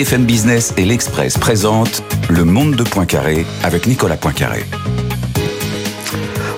BFM Business et l'Express présentent Le Monde de Poincaré avec Nicolas Poincaré.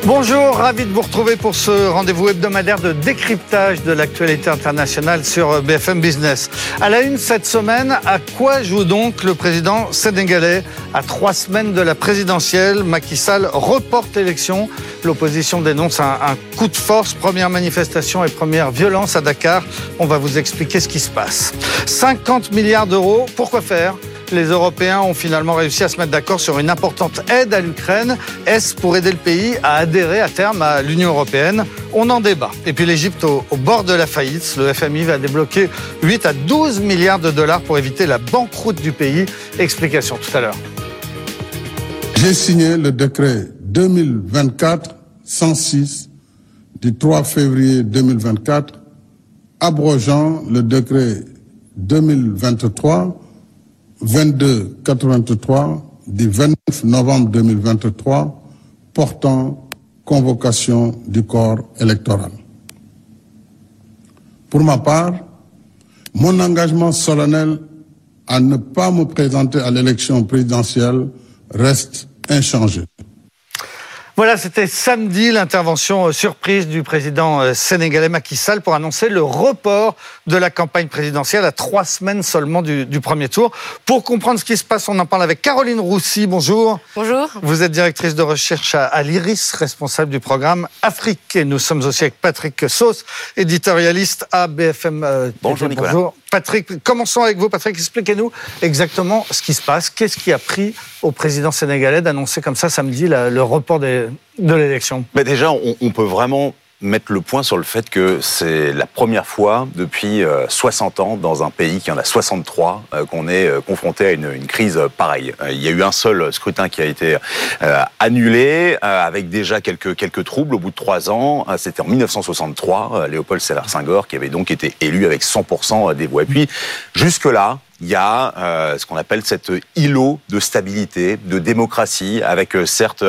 Bonjour, ravi de vous retrouver pour ce rendez-vous hebdomadaire de décryptage de l'actualité internationale sur BFM Business. À la une cette semaine, à quoi joue donc le président sénégalais À trois semaines de la présidentielle, Macky Sall reporte l'élection. L'opposition dénonce un, coup de force, première manifestation et première violence à Dakar. On va vous expliquer ce qui se passe. 50 milliards d'euros, pourquoi faire? Les Européens ont finalement réussi à se mettre d'accord sur une importante aide à l'Ukraine. Est-ce pour aider le pays à adhérer à terme à l'Union européenne? On en débat. Et puis l'Égypte au, bord de la faillite. Le FMI va débloquer 8 à 12 milliards de dollars pour éviter la banqueroute du pays. Explication tout à l'heure. J'ai signé le décret 2024-106 du 3 février 2024 abrogeant le décret 2023 2283 du 29 novembre 2023 portant convocation du corps électoral. Pour ma part, mon engagement solennel à ne pas me présenter à l'élection présidentielle reste inchangé. Voilà, c'était samedi l'intervention surprise du président sénégalais Macky Sall pour annoncer le report de la campagne présidentielle à trois semaines seulement du, du, premier tour. Pour comprendre ce qui se passe, on en parle avec Caroline Roussy. Bonjour. Bonjour. Vous êtes directrice de recherche à, à l'IRIS, responsable du programme Afrique. Et nous sommes aussi avec Patrick Sauce, éditorialiste à BFM. Euh, bonjour Nicolas. Bonjour. Patrick, commençons avec vous. Patrick, expliquez-nous exactement ce qui se passe. Qu'est-ce qui a pris au président sénégalais d'annoncer comme ça samedi le report de l'élection? Mais Déjà, on, on, peut vraiment mettre le point sur le fait que c'est la première fois depuis 60 ans dans un pays qui en a 63 qu'on est confronté à une, une, crise pareille. Il y a eu un seul scrutin qui a été annulé avec déjà quelques, quelques troubles au bout de trois ans. C'était en 1963, Léopold Sédar Senghor qui avait donc été élu avec 100% des voix. Et puis jusque-là, il y a euh, ce qu'on appelle cet îlot de stabilité, de démocratie, avec euh, certes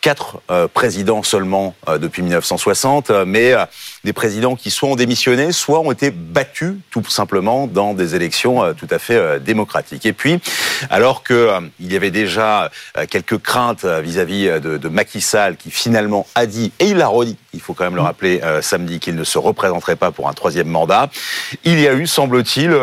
quatre euh, présidents seulement depuis 1960, mais des présidents qui soit ont démissionné, soit ont été battus tout simplement dans des élections tout à fait démocratiques. Et puis, alors que il y avait déjà quelques craintes vis-à-vis de, de Macky Sall, qui finalement a dit, et il l'a redit, il faut quand même le rappeler samedi, qu'il ne se représenterait pas pour un troisième mandat, il y a eu, semble-t-il,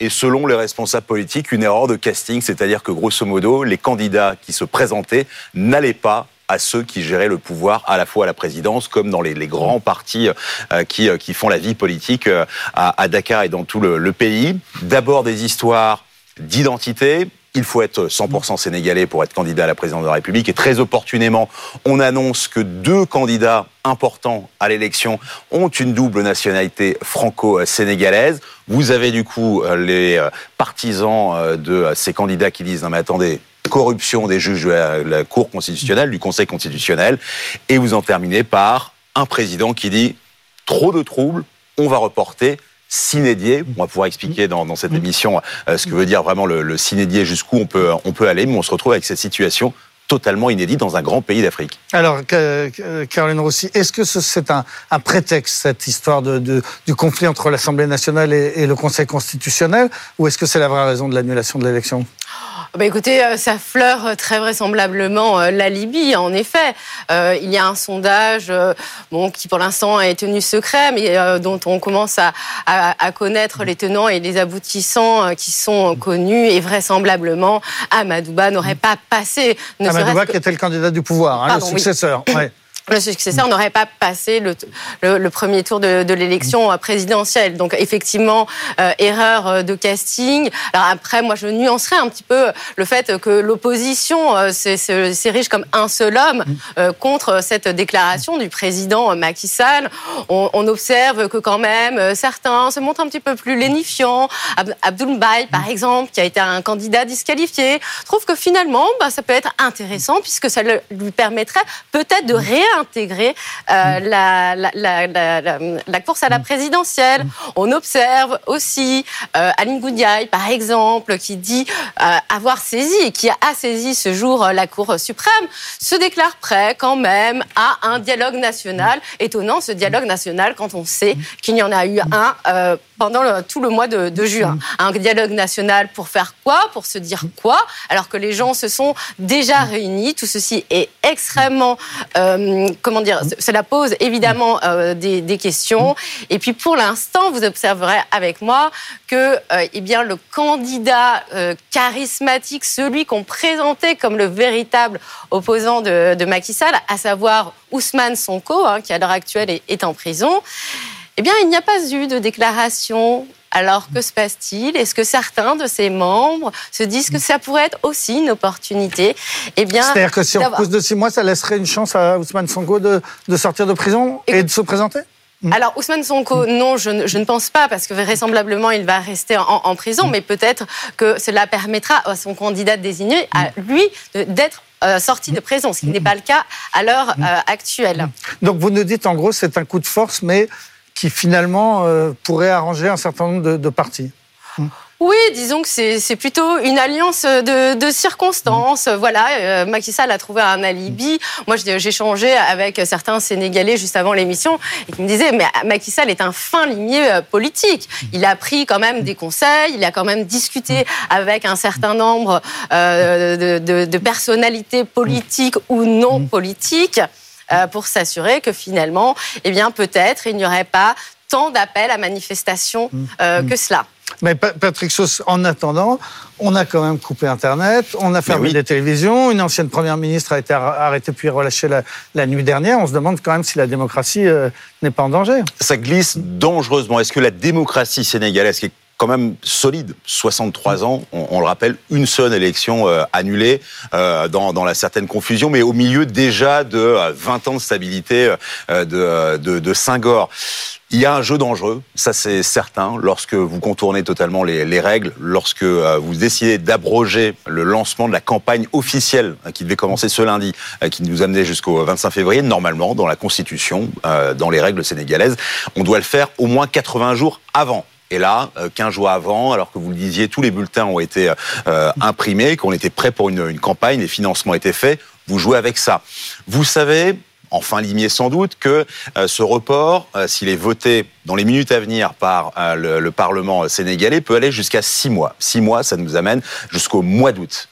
et selon les responsables politiques, une erreur de casting, c'est-à-dire que grosso modo, les candidats qui se présentaient n'allaient pas à ceux qui géraient le pouvoir à la fois à la présidence comme dans les, grands partis euh, qui, qui, font la vie politique euh, à, à, Dakar et dans tout le, le pays. D'abord des histoires d'identité, il faut être 100% sénégalais pour être candidat à la présidence de la République. Et très opportunément, on annonce que deux candidats importants à l'élection ont une double nationalité franco-sénégalaise. Vous avez du coup les partisans de ces candidats qui disent non mais attendez, corruption des juges de la, Cour constitutionnelle, du Conseil constitutionnel. Et vous en terminez par un président qui dit trop de troubles, on va reporter cinédier. On va pouvoir expliquer dans, cette émission euh, ce que veut dire vraiment le, le jusqu'où on peut, on peut aller, mais on se retrouve avec cette situation totalement inédite dans un grand pays d'Afrique. Alors, Caroline Rossi, est-ce que c'est un, prétexte, cette histoire de, du conflit entre l'Assemblée nationale et, le Conseil constitutionnel, ou est-ce que c'est la vraie raison de l'annulation de l'élection? Bah écoutez, ça fleure très vraisemblablement la Libye. En effet, euh, il y a un sondage, euh, bon, qui pour l'instant est tenu secret, mais euh, dont on commence à, à, à, connaître les tenants et les aboutissants qui sont connus. Et vraisemblablement, Amadouba n'aurait pas passé. Ne Amadouba, que... qui était le candidat du pouvoir, hein, Pardon, le successeur. Oui. Ouais le successeur n'aurait pas passé le, le, le, premier tour de, de l'élection présidentielle. Donc effectivement, euh, erreur de casting. Alors après, moi, je nuancerais un petit peu le fait que l'opposition euh, s'érige comme un seul homme euh, contre cette déclaration du président Macky Sall. On, on, observe que quand même certains se montrent un petit peu plus lénifiants. Ab Abdoul Mbaye, par exemple, qui a été un candidat disqualifié, trouve que finalement, bah, ça peut être intéressant puisque ça lui permettrait peut-être de réinvestir réintégrer euh, la, la, la, la, course à la présidentielle. On observe aussi euh, Aline Goudiaï, par exemple, qui dit euh, avoir saisi et qui a saisi ce jour euh, la Cour suprême, se déclare prêt quand même à un dialogue national. Étonnant ce dialogue national quand on sait qu'il y en a eu un pendant tout le mois de, juin. Un dialogue national pour faire quoi? Pour se dire quoi? Alors que les gens se sont déjà réunis. Tout ceci est extrêmement, euh, comment dire, cela pose évidemment euh, des, questions. Et puis pour l'instant, vous observerez avec moi que, euh, eh bien, le candidat charismatique, celui qu'on présentait comme le véritable opposant de, de Macky Sall, à savoir Ousmane Sonko, hein, qui à l'heure actuelle est, est en prison, eh bien, il n'y a pas eu de déclaration. Alors, que se passe-t-il? Est-ce que certains de ses membres se disent que ça pourrait être aussi une opportunité? Eh bien, C'est-à-dire que si on pousse de six mois, ça laisserait une chance à Ousmane Sonko de, sortir de prison et, de se présenter? Hmm. alors Ousmane Sonko, non, je ne, pense pas, parce que vraisemblablement il va rester en, prison, hmm. mais peut-être que cela permettra à son candidat désigné, à hmm. lui, d'être euh, sorti de prison, ce qui n'est pas le cas à l'heure euh, actuelle. Donc vous nous dites en gros c'est un coup de force, mais qui finalement euh, pourrait arranger un certain nombre de, de partis. Oui, disons que c'est plutôt une alliance de, circonstances. Voilà, euh, Macky Sall a trouvé un alibi. Moi, j'ai changé avec certains Sénégalais juste avant l'émission et qui me disaient mais Macky Sall est un fin limier euh, politique. Il a pris quand même des conseils, il a quand même discuté avec un certain nombre de, de, personnalités politiques ou non politiques. Euh, pour s'assurer que finalement, eh bien, peut-être, il n'y aurait pas tant d'appels à manifestation mmh. euh, mmh. que cela. Mais Patrick Sauce, en attendant, on a quand même coupé Internet, on a fermé les télévisions, une ancienne première ministre a été arrêtée puis relâchée la, nuit dernière. On se demande quand même si la démocratie euh, n'est pas en danger. Ça glisse dangereusement. Est-ce que la démocratie sénégalaise, qui est quand même solide. 63 ans, on, le rappelle, une seule élection euh, annulée euh, dans, dans, la certaine confusion, mais au milieu déjà de 20 euh, ans de stabilité de, de, de Saint-Gore. Il y a un jeu dangereux, ça c'est certain, lorsque vous contournez totalement les, les règles, lorsque vous décidez d'abroger le lancement de la campagne officielle hein, qui devait commencer ce lundi, qui nous amenait jusqu'au 25 février, normalement, dans la Constitution, dans les règles sénégalaises, on doit le faire au moins 80 jours avant. Et là, 15 euh, jours avant, alors que vous le disiez, tous les bulletins ont été euh, imprimés, qu'on était prêt pour une, campagne, les financements étaient faits, vous jouez avec ça. Vous savez, enfin limier sans doute, que euh, ce report, s'il est voté dans les minutes à venir par le, le, Parlement sénégalais, peut aller jusqu'à six mois. Six mois, ça nous amène jusqu'au mois d'août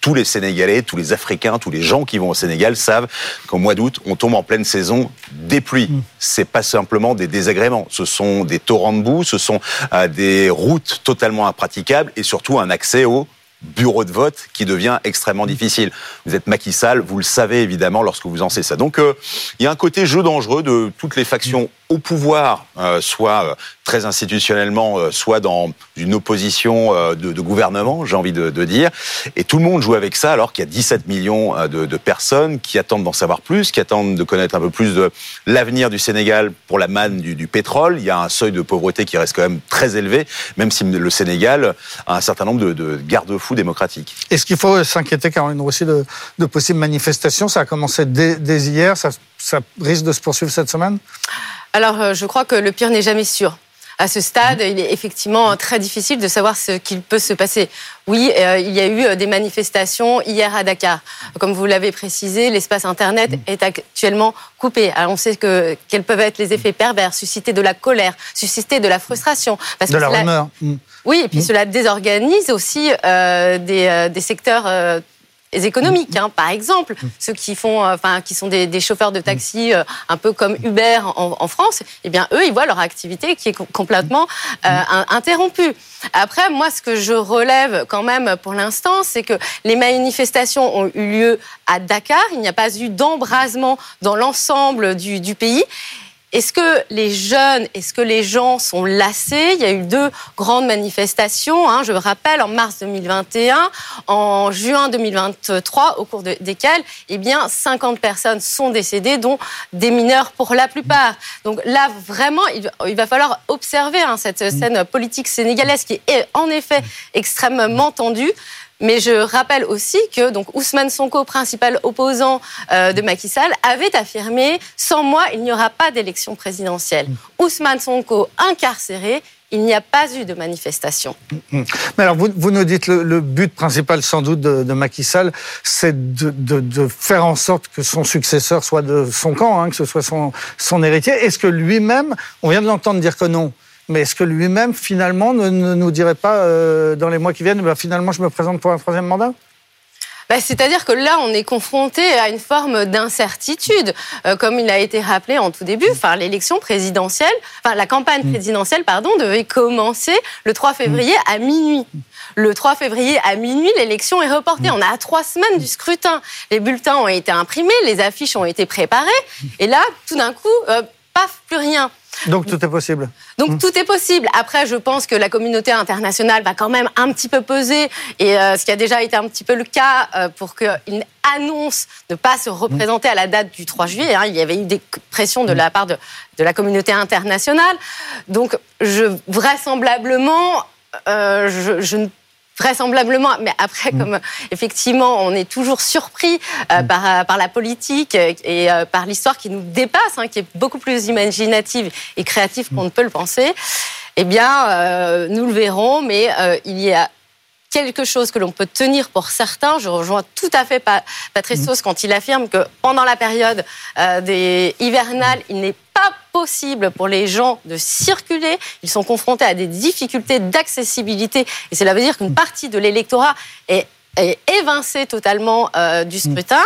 tous les Sénégalais, tous les Africains, tous les gens qui vont au Sénégal savent qu'au mois d'août, on tombe en pleine saison des pluies. Mm. C'est pas simplement des désagréments, ce sont des torrents de boue, ce sont euh, des routes totalement impraticables et surtout un accès au bureau de vote qui devient extrêmement difficile. Vous êtes Macky Sall, vous le savez évidemment lorsque vous en savez ça. Donc euh, il y a un côté jeu dangereux de toutes les factions au pouvoir, euh, soit euh, très institutionnellement, euh, soit dans une opposition de, gouvernement, j'ai envie de, dire. Et tout le monde joue avec ça, alors qu'il y a 17 millions de, personnes qui attendent d'en savoir plus, qui attendent de connaître un peu plus de l'avenir du Sénégal pour la manne du, pétrole. Il y a un seuil de pauvreté qui reste quand même très élevé, même si le Sénégal a un certain nombre de, de garde-fous démocratiques. Est-ce qu'il faut s'inquiéter, Caroline aussi, de, possibles manifestations? Ça a commencé dès, hier, ça risque de se poursuivre cette semaine? Alors, euh, je crois que le pire n'est jamais sûr. À ce stade, il est effectivement très difficile de savoir ce qu'il peut se passer. Oui, euh, il y a eu euh, des manifestations hier à Dakar. Comme vous l'avez précisé, l'espace Internet est actuellement coupé. Alors on sait que quels peuvent être les effets pervers, susciter de la colère, susciter de la frustration. Parce de la rumeur. Mm. Oui, et puis mm. cela désorganise aussi des, des secteurs économiques, hein, par exemple, ceux qui font, euh, enfin, qui sont des, chauffeurs de taxi, euh, un peu comme Uber en, France, eh bien, eux, ils voient leur activité qui est complètement euh, interrompue. Après, moi, ce que je relève quand même pour l'instant, c'est que les manifestations ont eu lieu à Dakar. Il n'y a pas eu d'embrasement dans l'ensemble du pays. Est-ce que les jeunes, est-ce que les gens sont lassés? Il y a eu deux grandes manifestations, hein, je rappelle, en mars 2021, en juin 2023, au cours desquelles eh bien, 50 personnes sont décédées, dont des mineurs pour la plupart. Donc là, vraiment, il va falloir observer hein, cette scène politique sénégalaise qui est en effet extrêmement tendue Mais je rappelle aussi que donc Ousmane Sonko, principal opposant euh, de Macky Sall, avait affirmé sans moi, il n'y aura pas d'élection présidentielle. Ousmane Sonko incarcéré, il n'y a pas eu de manifestation. Mais alors, vous, vous nous dites le, le but principal, sans doute, de, de Macky Sall, c'est de, de, de, faire en sorte que son successeur soit de son camp, hein, que ce soit son, son héritier. Est-ce que lui-même, on vient de l'entendre dire que non, mais est-ce que lui-même, finalement, ne, ne, nous dirait pas, euh, dans les mois qui viennent, bah, finalement, je me présente pour un troisième mandat? Bah, C'est-à-dire que là, on est confronté à une forme d'incertitude, euh, comme il a été rappelé en tout début. Enfin, l'élection présidentielle, enfin la campagne Mm. présidentielle, pardon, devait commencer le 3 février à minuit. Le 3 février à minuit, l'élection est reportée. On a à trois semaines du scrutin. Les bulletins ont été imprimés, les affiches ont été préparées, et là, tout d'un coup, euh, paf, plus rien. Donc tout est possible. Donc tout est possible. Après, je pense que la communauté internationale va quand même un petit peu peser, et euh, ce qui a déjà été un petit peu le cas euh, pour qu'il annonce ne pas se représenter à la date du 3 juillet. hein. Il y avait eu des pressions de la part de, de la communauté internationale. Donc je, vraisemblablement, euh, je, je ne vraisemblablement, mais après, comme euh, effectivement, on est toujours surpris euh, par, euh, par la politique euh, et euh, par l'histoire qui nous dépasse, hein, qui est beaucoup plus imaginative et créative qu'on ne peut le penser, eh bien, euh, nous le verrons, mais euh, il y a quelque chose que l'on peut tenir pour certains. Je rejoins tout à fait Pa- Patrice Sauce quand il affirme que pendant la période euh, des hivernales, il n'est pas possible pour les gens de circuler. Ils sont confrontés à des difficultés d'accessibilité et cela veut dire qu'une partie de l'électorat est est évincé totalement euh, du scrutin,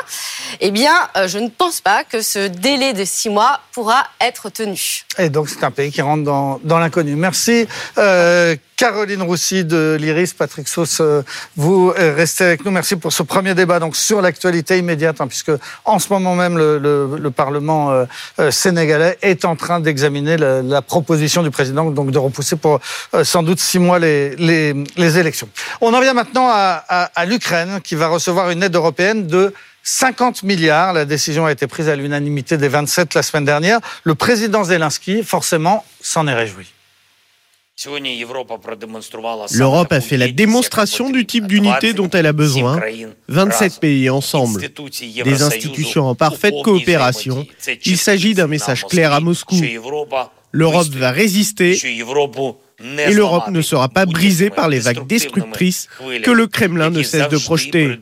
eh bien, euh, je ne pense pas que ce délai de six mois pourra être tenu. Et donc c'est un pays qui rentre dans, dans l'inconnu. Merci euh, Caroline Roussy de l'Iris, Patrick Sauce, euh, vous euh, restez avec nous. Merci pour ce premier débat donc sur l'actualité immédiate, hein, puisque en ce moment même le, le- le Parlement euh, sénégalais est en train d'examiner la, proposition du président donc de repousser pour sans doute six mois les, les, élections. On en vient maintenant à, à- à l'Ukraine qui va recevoir une aide européenne de 50 milliards. La décision a été prise à l'unanimité des 27 la semaine dernière. Le président Zelensky, forcément, s'en est réjoui. L'Europe a fait la démonstration du type d'unité dont elle a besoin. 27 pays ensemble, des institutions en parfaite coopération. Il s'agit d'un message clair à Moscou. L'Europe va résister et l'Europe ne sera pas brisée par les vagues destructrices que le Kremlin ne cesse de projeter.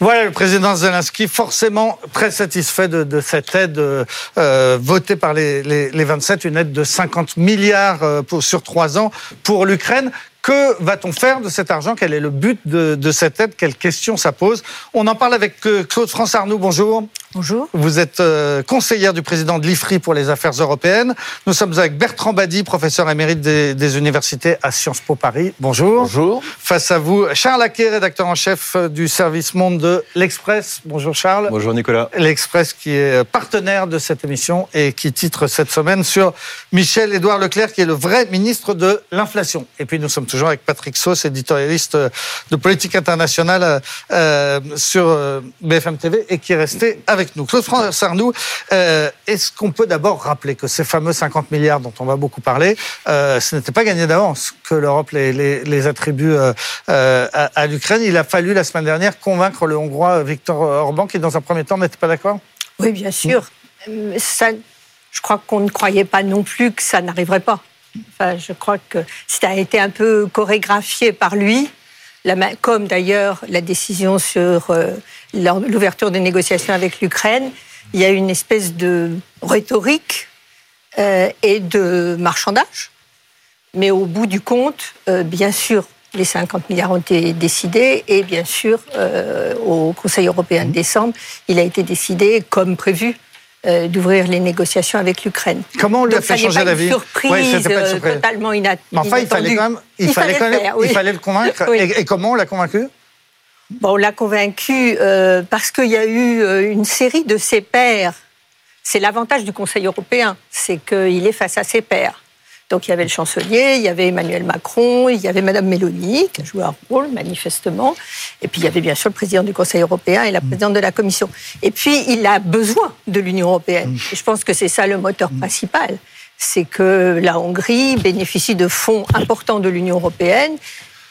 Voilà le président Zelensky, forcément très satisfait de, cette aide euh, euh, votée par les, les, les 27, une aide de 50 milliards euh, sur trois ans pour l'Ukraine. Que va-t-on faire de cet argent? Quel est le but de, de cette aide? Quelles questions ça pose? On en parle avec euh, Claude France Arnoux. Bonjour. Bonjour. Vous êtes euh, conseillère du président de l'IFRI pour les affaires européennes. Nous sommes avec Bertrand Badi, professeur émérite des, des universités à Sciences Po Paris. Bonjour. Bonjour. Face à vous, Charles Aquet, rédacteur en chef euh, du service monde de l'Express. Bonjour Charles. Bonjour Nicolas. L'Express qui est partenaire de cette émission et qui titre cette semaine sur Michel-Édouard Leclerc, qui est le vrai ministre de l'inflation. Et puis nous sommes toujours avec Patrick Sauce, éditorialiste euh, de politique internationale euh, sur euh, BFM TV et qui est resté avec nous. Claude Arnoux, euh, est-ce qu'on peut d'abord rappeler que ces fameux 50 milliards dont on va beaucoup parler, euh, ce n'était pas gagné d'avance que l'Europe les, les, les attribue à, à l'Ukraine? Il a fallu la semaine dernière convaincre le Hongrois Viktor Orban qui, dans un premier temps, n'était pas d'accord? Oui, bien sûr. Ça, je crois qu'on ne croyait pas non plus que ça n'arriverait pas. Enfin, je crois que ça a été un peu chorégraphié par lui, comme d'ailleurs la décision sur euh, l'ouverture des négociations avec l'Ukraine. Il y a une espèce de rhétorique euh, et de marchandage. Mais au bout du compte, euh, bien sûr, les 50 milliards ont été décidés et bien sûr, au Conseil européen de décembre, il a été décidé, comme prévu, euh, d'ouvrir les négociations avec l'Ukraine. Comment on lui a Donc, ça fait changer d'avis surprise Ouais, c'était pas une euh, surprise. totalement ina- Mais enfin, il fallait quand même, il fallait quand le même- faire, il oui. fallait le convaincre. Oui. Et, et comment on l'a convaincu? Bon, on l'a convaincu euh, parce qu'il y a eu une série de ses pairs. C'est l'avantage du Conseil européen, c'est qu'il est face à ses pairs. Donc il y avait le chancelier, il y avait Emmanuel Macron, il y avait Madame Mélanie qui a joué un rôle manifestement, et puis il y avait bien sûr le président du Conseil européen et la présidente de la Commission. Et puis il a besoin de l'Union européenne. Et je pense que c'est ça le moteur principal, c'est que la Hongrie bénéficie de fonds importants de l'Union européenne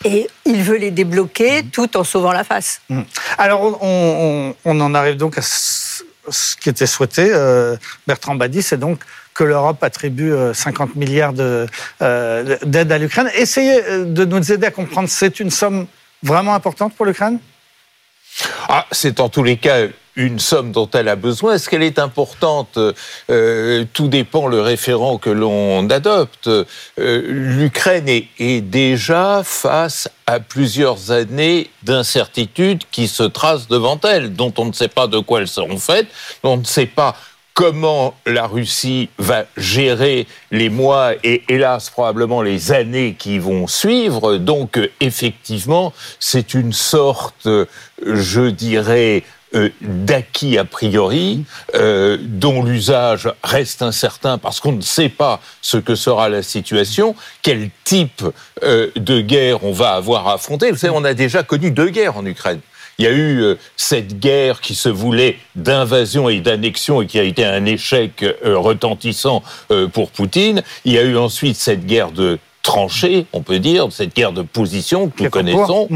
Et il veut les débloquer tout en sauvant la face. Alors, on, en arrive donc à ce qui était souhaité. Bertrand Badi, c'est donc que l'Europe attribue 50 milliards d'aide à l'Ukraine. Essayez de nous aider à comprendre, c'est une somme vraiment importante pour l'Ukraine? Ah, c'est en tous les cas une somme dont elle a besoin. Est-ce qu'elle est importante? Euh, Tout dépend le référent que l'on adopte. Euh, L'Ukraine est, déjà face à plusieurs années d'incertitudes qui se tracent devant elle, dont on ne sait pas de quoi elles seront faites, on ne sait pas comment la Russie va gérer les mois et hélas probablement les années qui vont suivre? Donc effectivement, c'est une sorte, je dirais, euh, d'acquis a priori, euh, dont l'usage reste incertain parce qu'on ne sait pas ce que sera la situation, quel type euh, de guerre on va avoir à affronter. Vous savez, on a déjà connu deux guerres en Ukraine. Il y a eu euh, cette guerre qui se voulait d'invasion et d'annexion et qui a été un échec euh, retentissant euh, pour Poutine. Il y a eu ensuite cette guerre de tranchée, on peut dire, cette guerre de position que nous connaissons.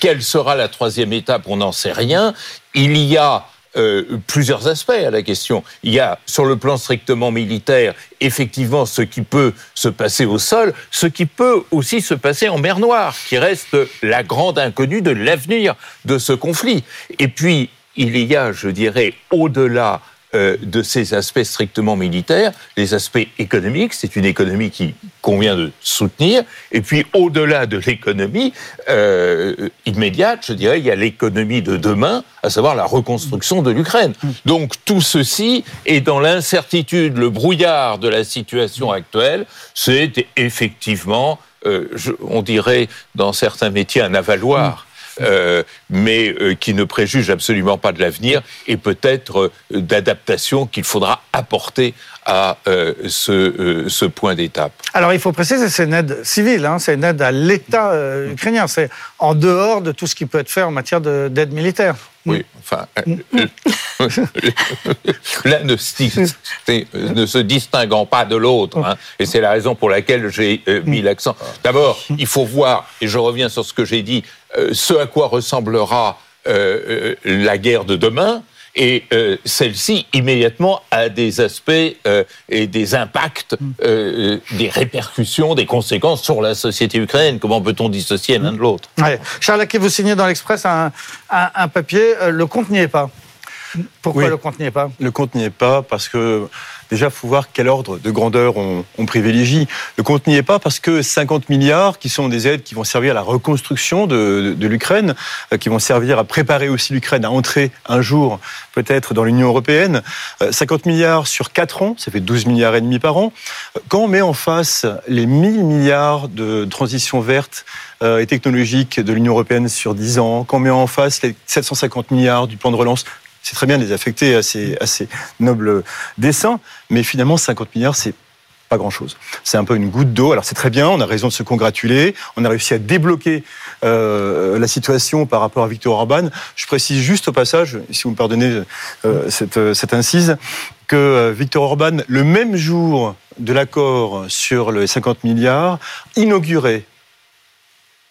Quelle sera la troisième étape? On n'en sait rien. Il y a euh, plusieurs aspects à la question. Il y a, sur le plan strictement militaire, effectivement ce qui peut se passer au sol, ce qui peut aussi se passer en mer Noire, qui reste la grande inconnue de l'avenir de ce conflit. Et puis, il y a, je dirais, au-delà euh, de ces aspects strictement militaires, les aspects économiques. C'est une économie qui convient de soutenir. Et puis, au-delà de l'économie euh, immédiate, je dirais, il y a l'économie de demain, à savoir la reconstruction de l'Ukraine. Donc, tout ceci est dans l'incertitude, le brouillard de la situation actuelle. C'est effectivement, euh, on dirait, dans certains métiers, un avaloir. Euh, mais euh, qui ne préjuge absolument pas de l'avenir et peut-être euh, d'adaptation qu'il faudra apporter à ce, ce, point d'étape. Alors il faut préciser, c'est une aide civile, hein, c'est une aide à l'État ukrainien, c'est en dehors de tout ce qui peut être fait en matière d'aide militaire. Oui, enfin, l'un ne, ne, se distinguant pas de l'autre, hein, et c'est la raison pour laquelle j'ai mis l'accent. D'abord, il faut voir, et je reviens sur ce que j'ai dit, ce à quoi ressemblera euh, euh, la guerre de demain, et celle-ci immédiatement a des aspects et des impacts, des répercussions, des conséquences sur la société ukrainienne. Comment peut-on dissocier l'un de l'autre? Charles qui vous signez dans l'Express un, un, papier, le compte n'y est pas. Pourquoi le compte n'y est pas? Le compte n'y est pas parce que déjà, il faut voir quel ordre de grandeur on, privilégie. Le compte n'y est pas parce que 50 milliards, qui sont des aides qui vont servir à la reconstruction de, l'Ukraine, euh, qui vont servir à préparer aussi l'Ukraine à entrer un jour peut-être dans l'Union européenne, 50 euh, milliards sur 4 ans, ça fait 12 milliards et demi par an. Quand on met en face les 1000 milliards de transition verte euh, et technologique de l'Union européenne sur 10 ans, quand on met en face les 750 milliards du plan de relance c'est très bien de les affecter à ces, nobles dessins, mais finalement, 50 milliards, c'est pas grand-chose. C'est un peu une goutte d'eau. Alors c'est très bien, on a raison de se congratuler, on a réussi à débloquer euh, la situation par rapport à Victor Orban. Je précise juste au passage, si vous me pardonnez euh, cette, cette, incise, que euh, Victor Orban, le même jour de l'accord sur les 50 milliards, inaugurait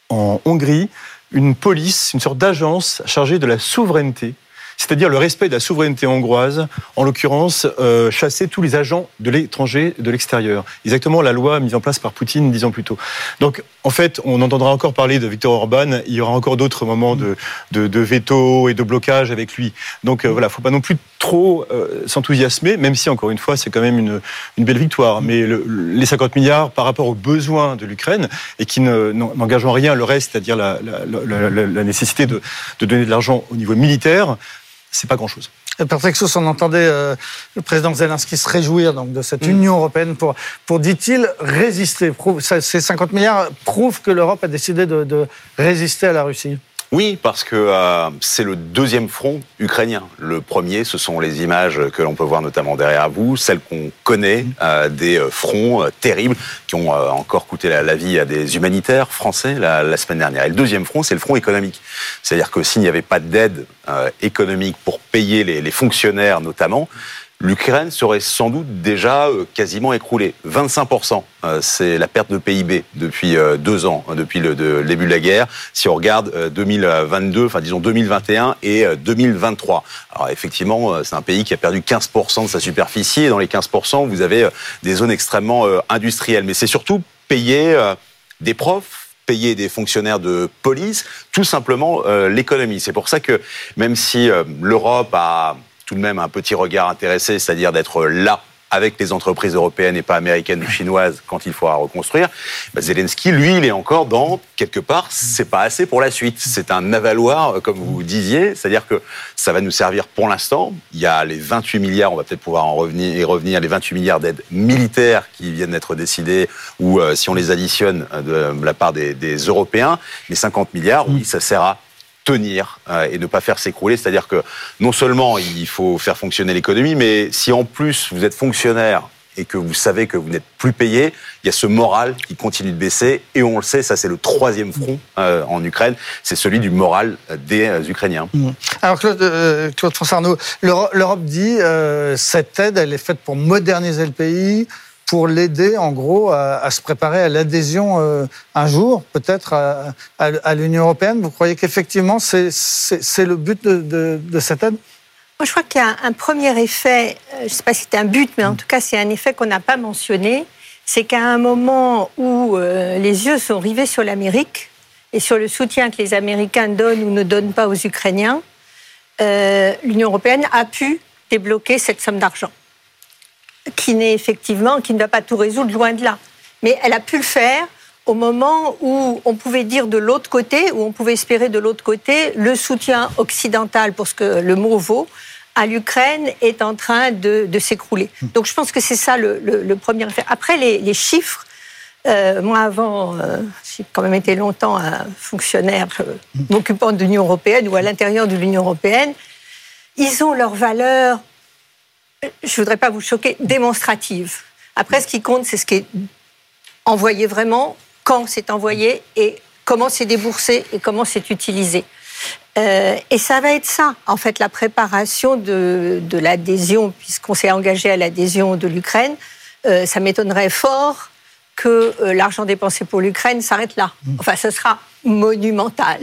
en Hongrie une police, une sorte d'agence chargée de la souveraineté c'est-à-dire le respect de la souveraineté hongroise, en l'occurrence euh, chasser tous les agents de l'étranger, de l'extérieur. Exactement la loi mise en place par Poutine dix ans plus tôt. Donc, en fait, on entendra encore parler de Viktor Orban. Il y aura encore d'autres moments de, veto et de blocage avec lui. Donc, euh, voilà, faut pas non plus trop euh, s'enthousiasmer, même si, encore une fois, c'est quand même une, belle victoire. Mais les 50 milliards par rapport aux besoins de l'Ukraine et qui n'engagent en rien le reste, c'est-à-dire la, nécessité de donner de l'argent au niveau militaire, c'est pas grand-chose. Sousse, on entendait euh, le président Zelensky se réjouir donc, de cette mm. Union européenne pour, pour dit-il, résister. ces 50 milliards prouvent que l'Europe a décidé de résister à la Russie. Oui, parce que euh, c'est le deuxième front ukrainien. Le premier, ce sont les images que l'on peut voir notamment derrière vous, celles qu'on connaît, euh, des euh, fronts terribles qui ont encore coûté la, vie à des humanitaires français la, semaine dernière. Et le deuxième front, c'est le front économique. C'est-à-dire que s'il n'y avait pas d'aide économique pour payer les, les fonctionnaires notamment, l'Ukraine serait sans doute déjà euh, quasiment écroulée. 25%, euh, c'est la perte de PIB depuis euh, deux ans, hein, depuis le, début de la guerre. Si on regarde 2022, enfin disons 2021 et 2023. Alors effectivement, c'est un pays qui a perdu 15% de sa superficie et dans les 15%, vous avez des zones extrêmement industrielles. Mais c'est surtout payer des profs, payer des fonctionnaires de police, tout simplement l'économie. C'est pour ça que même si l'Europe a tout de même un petit regard intéressé, c'est-à-dire d'être là avec les entreprises européennes et pas américaines ou chinoises quand il faudra reconstruire. Bah, Zelensky, lui, il est encore dans quelque part, c'est pas assez pour la suite. C'est un avaloir, comme vous disiez, c'est-à-dire que ça va nous servir pour l'instant. Il y a les 28 milliards, on va peut-être pouvoir en revenir et revenir, les 28 milliards d'aides militaires qui viennent d'être décidées, ou euh, si on les additionne euh, de la part des, des Européens, les 50 milliards, oui, ça sert à tenir euh, et ne pas faire s'écrouler. C'est-à-dire que non seulement il faut faire fonctionner l'économie, mais si en plus vous êtes fonctionnaire et que vous savez que vous n'êtes plus payé, il y a ce moral qui continue de baisser. Et on le sait, ça c'est le troisième front euh, en Ukraine, c'est celui du moral des euh, Ukrainiens. Mmh. Alors Claude, Claude François Arnaud, l'Europe dit cette aide, elle est faite pour moderniser le pays, pour l'aider en gros à, se préparer à l'adhésion euh, un jour, peut-être à, l'Union européenne. Vous croyez qu'effectivement c'est le but de, cette aide? Moi, je crois qu'il y a un, premier effet, euh, je ne sais pas si c'est un but, mais en tout cas c'est un effet qu'on n'a pas mentionné, c'est qu'à un moment où euh, les yeux sont rivés sur l'Amérique et sur le soutien que les Américains donnent ou ne donnent pas aux Ukrainiens, l'Union européenne a pu débloquer cette somme d'argent qui n'est effectivement, qui ne va pas tout résoudre, loin de là. Mais elle a pu le faire au moment où on pouvait dire de l'autre côté, où on pouvait espérer de l'autre côté, le soutien occidental, pour ce que le mot vaut, à l'Ukraine est en train de, s'écrouler. Donc je pense que c'est ça le, premier effet. Après, les, chiffres, euh, moi avant, euh, j'ai quand même été longtemps un fonctionnaire euh, m'occupant de l'Union européenne ou à l'intérieur de l'Union européenne, ils ont leur valeur je ne voudrais pas vous choquer, démonstrative. Après, ce qui compte, c'est ce qui est envoyé vraiment, quand c'est envoyé et comment c'est déboursé et comment c'est utilisé. Euh, et ça va être ça, en fait, la préparation de, l'adhésion, puisqu'on s'est engagé à l'adhésion de l'Ukraine. Euh, ça m'étonnerait fort que euh, l'argent dépensé pour l'Ukraine s'arrête là. Enfin, ce sera monumental.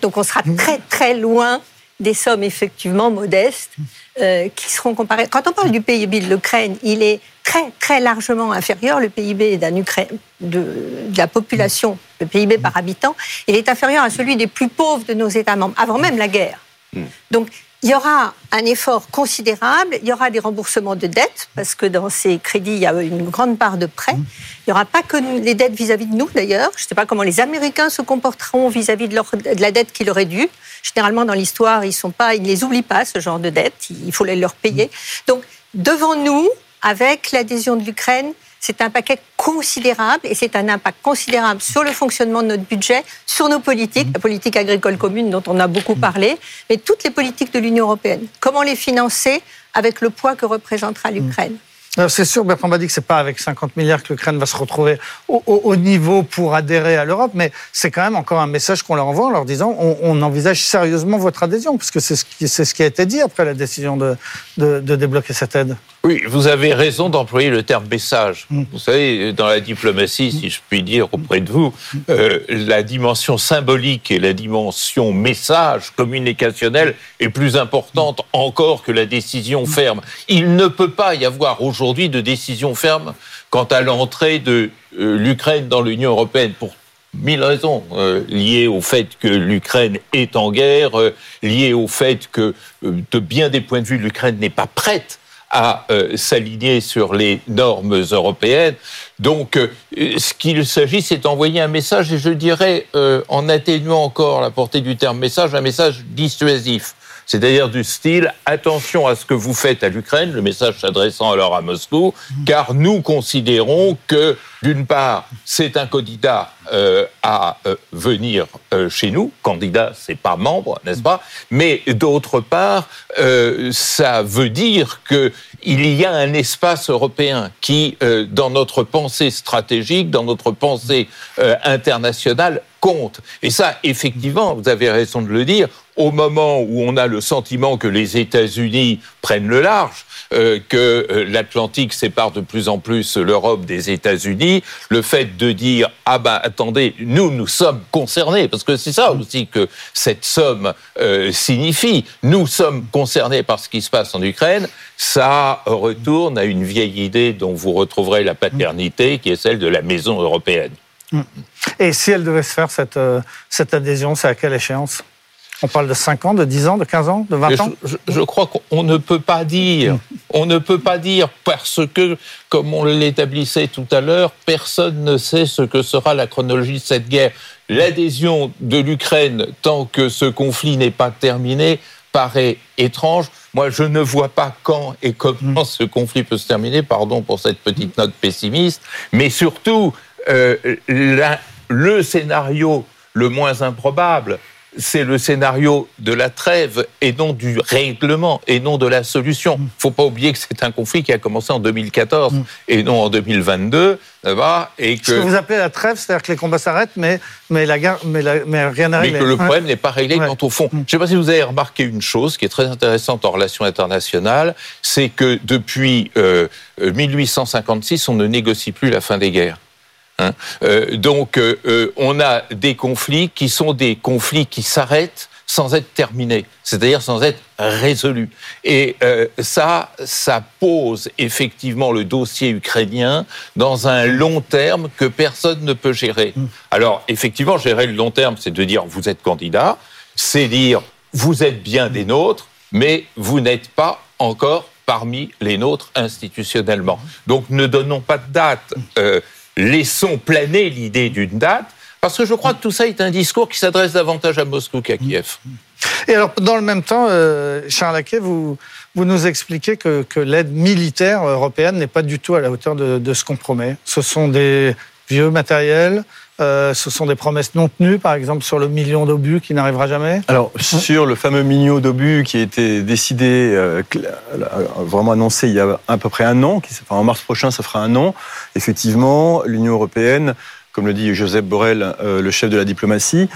Donc, on sera très, très loin des sommes effectivement modestes euh, qui seront comparées. Quand on parle du PIB de l'Ukraine, il est très très largement inférieur. Le PIB de, de, la population, le PIB par habitant, il est inférieur à celui des plus pauvres de nos États membres, avant même la guerre. Hmm. Donc il y aura un effort considérable, il y aura des remboursements de dettes, parce que dans ces crédits, il y a une grande part de prêts. Il n'y aura pas que les dettes vis-à-vis de nous, d'ailleurs. Je ne sais pas comment les Américains se comporteront vis-à-vis de, la dette qui leur est due. Généralement, dans l'histoire, ils ne les oublient pas, ce genre de dette. Il faut les leur payer. Donc, devant nous, avec l'adhésion de l'Ukraine, c'est un paquet considérable et c'est un impact considérable sur le fonctionnement de notre budget, sur nos politiques, la politique agricole commune dont on a beaucoup parlé, mais toutes les politiques de l'Union européenne. Comment les financer avec le poids que représentera l'Ukraine? C'est sûr, Bertrand m'a dit que c'est pas avec 50 milliards que l'Ukraine va se retrouver au, niveau pour adhérer à l'Europe, mais c'est quand même encore un message qu'on leur envoie en leur disant on, envisage sérieusement votre adhésion, puisque c'est ce, qui, ce qui a été dit après la décision de, de, débloquer cette aide. Oui, vous avez raison d'employer le terme message. Mm. Vous savez, dans la diplomatie, si je puis dire auprès de vous, euh, la dimension symbolique et la dimension message communicationnel est plus importante encore que la décision ferme. Il ne peut pas y avoir aujourd'hui aujourd'hui de décision ferme quant à l'entrée de euh, l'Ukraine dans l'Union européenne pour mille raisons euh, liées au fait que l'Ukraine est en guerre, euh, liées au fait que de bien des points de vue l'Ukraine n'est pas prête à s'aligner sur les normes européennes. Donc, ce qu'il s'agit, c'est d'envoyer un message, et je dirais, en atténuant encore la portée du terme message, un message dissuasif c'est-à-dire du style attention à ce que vous faites à l'Ukraine, le message s'adressant alors à Moscou, car nous considérons que, d'une part, c'est un candidat euh, à euh, venir euh, chez nous, candidat, c'est pas membre, n'est-ce pas? Mais d'autre part, ça veut dire que il y a un espace européen qui, dans notre pensée stratégique, dans notre pensée internationale, compte. Et ça, effectivement, vous avez raison de le dire, au moment où on a le sentiment que les États-Unis prennent le large, euh, que euh, l'Atlantique sépare de plus en plus l'Europe des États-Unis, le fait de dire ah ben attendez, nous nous sommes concernés parce que c'est ça aussi que cette somme euh, signifie. Nous sommes concernés par ce qui se passe en Ukraine. Ça retourne à une vieille idée dont vous retrouverez la paternité, qui est celle de la maison européenne. Et si elle devait se faire cette, cette adhésion, c'est à quelle échéance? On parle de 5 ans, de 10 ans, de 15 ans, de 20 ans je, crois qu'on ne peut pas dire. On ne peut pas dire parce que, comme on l'établissait tout à l'heure, personne ne sait ce que sera la chronologie de cette guerre. L'adhésion de l'Ukraine, tant que ce conflit n'est pas terminé, paraît étrange. Moi, je ne vois pas quand et comment ce conflit peut se terminer. Pardon pour cette petite note pessimiste. Mais surtout, euh, le scénario le moins improbable, c'est le scénario de la trêve et non du règlement et non de la solution. Il mm. ne faut pas oublier que c'est un conflit qui a commencé en 2014 mm. et non en 2022. Et que... Ce que vous appelez la trêve, c'est-à-dire que les combats s'arrêtent, mais, mais, la guerre, mais, mais rien n'arrive. Mais que le problème n'est pas réglé quand au fond. Mm. Je ne sais pas si vous avez remarqué une chose qui est très intéressante en relations internationales, c'est que depuis 1856, euh, on ne négocie plus la fin des guerres. Hein. Euh, donc, euh, euh, on a des conflits qui sont des conflits qui s'arrêtent sans être terminés, c'est-à-dire sans être résolus. Et ça, ça pose effectivement le dossier ukrainien dans un long terme que personne ne peut gérer. Mmh. Alors, effectivement, gérer le long terme, c'est de dire vous êtes candidat, c'est dire vous êtes bien des nôtres, mais vous n'êtes pas encore parmi les nôtres institutionnellement. Donc, ne donnons pas de date laissons planer l'idée d'une date, parce que je crois que tout ça est un discours qui s'adresse davantage à Moscou qu'à Kiev. Et alors, dans le même temps, euh, Charles Laquet, vous, vous nous expliquez que, l'aide militaire européenne n'est pas du tout à la hauteur de, de ce qu'on promet. Ce sont des vieux matériels, euh, ce sont des promesses non tenues, par exemple sur le million d'obus qui n'arrivera jamais Alors, sur le fameux million d'obus qui a été décidé, euh, vraiment annoncé il y a à peu près un an, qui, en mars prochain, ça fera un an, effectivement, l'Union européenne, comme le dit Joseph Borrell, euh, le chef de la diplomatie,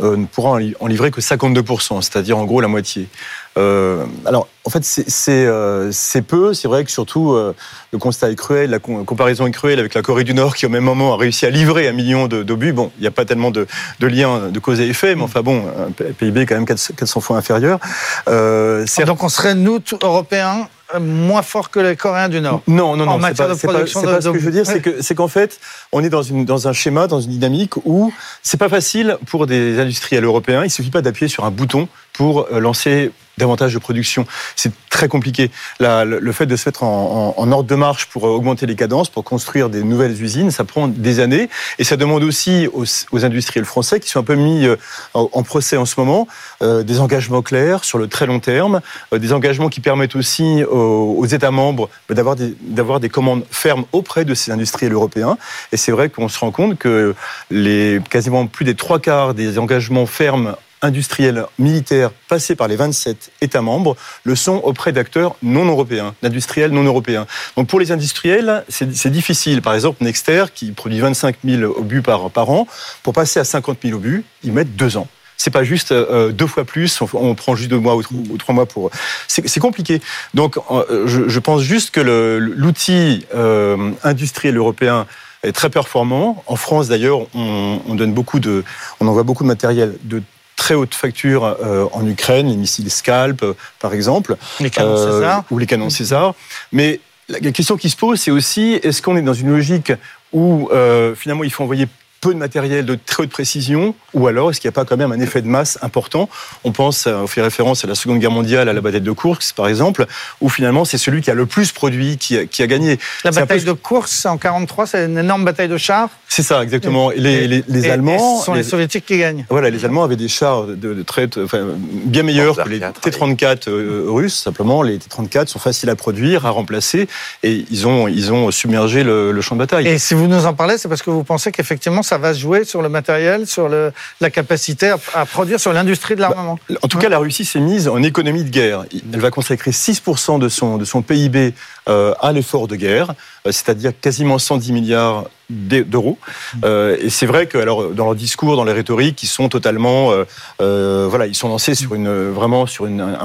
ne pourra en livrer que 52%, c'est-à-dire en gros la moitié. Euh, alors, en fait, euh, c'est peu. C'est vrai que surtout, euh, le constat est cruel, la comparaison est cruelle avec la Corée du Nord qui, au même moment, a réussi à livrer un million d'obus. Bon, il n'y a pas tellement de, de lien de cause et effet, mais enfin bon, un PIB est quand même 400 fois inférieur. Donc, on serait, nous, Européens, moins forts que les Coréens du Nord. Non, non, non. En matière pas, de production pas, pas ce que je veux dire, c'est que c'est qu'en fait, on est dans une dans un schéma, dans une dynamique où c'est pas facile pour des industriels européens. Il suffit pas d'appuyer sur un bouton pour lancer davantage de production. C'est très compliqué. le, fait de se mettre en, ordre de marche pour augmenter les cadences, pour construire des nouvelles usines, ça prend des années. Et ça demande aussi aux, industriels français qui sont un peu mis euh, en, procès en ce moment, euh, des engagements clairs sur le très long terme, euh, des engagements qui permettent aussi aux, États membres d'avoir des, d'avoir des commandes fermes auprès de ces industriels européens. Et c'est vrai qu'on se rend compte que les quasiment plus des trois quarts des engagements fermes industriels militaires passés par les 27 États membres le sont auprès d'acteurs non européens, d'industriels non européens. Donc pour les industriels, c'est difficile. Par exemple, Nexter, qui produit 25 000 obus par, an, pour passer à 50 000 obus, ils mettent deux ans c'est pas juste euh, deux fois plus, on, prend juste deux mois ou, trois mois pour. C'est compliqué. Donc, euh, je, pense juste que l'outil euh, industriel européen est très performant. En France, d'ailleurs, on, on, donne beaucoup de, on envoie beaucoup de matériel de très haute facture euh, en Ukraine, les missiles Scalp, euh, par exemple. Les canons euh, César. Ou les canons César. Mais la question qui se pose, c'est aussi, est-ce qu'on est dans une logique où finalement il faut envoyer peu de matériel de très haute précision, ou alors est-ce qu'il n'y a pas quand même un effet de masse important? On pense, on fait référence à la Seconde Guerre mondiale, à la bataille de Kursk par exemple, où finalement c'est celui qui a le plus produit qui a, qui a gagné. La bataille de Kursk en 43, c'est une énorme bataille de chars. C'est ça, exactement. Et, les, les, Allemands, ce sont les, Soviétiques qui gagnent. Voilà, les Allemands avaient des chars de, très, enfin, bien meilleurs que les T-34 euh, russes. Simplement, les T-34 sont faciles à produire, à remplacer, et ils ont, ils ont submergé le, le champ de bataille. Et si vous nous en parlez, c'est parce que vous pensez qu'effectivement ça va se jouer sur le matériel, sur le, la capacité à, produire, sur l'industrie de l'armement. Bah, en tout cas, la Russie s'est mise en économie de guerre. Elle va consacrer 6% de son, de son PIB à l'effort de guerre, c'est-à-dire quasiment 110 milliards d'euros. Euh, et c'est vrai que alors dans leurs discours, dans les rhétoriques, ils sont totalement, euh, euh, voilà, ils sont lancés sur une vraiment sur une,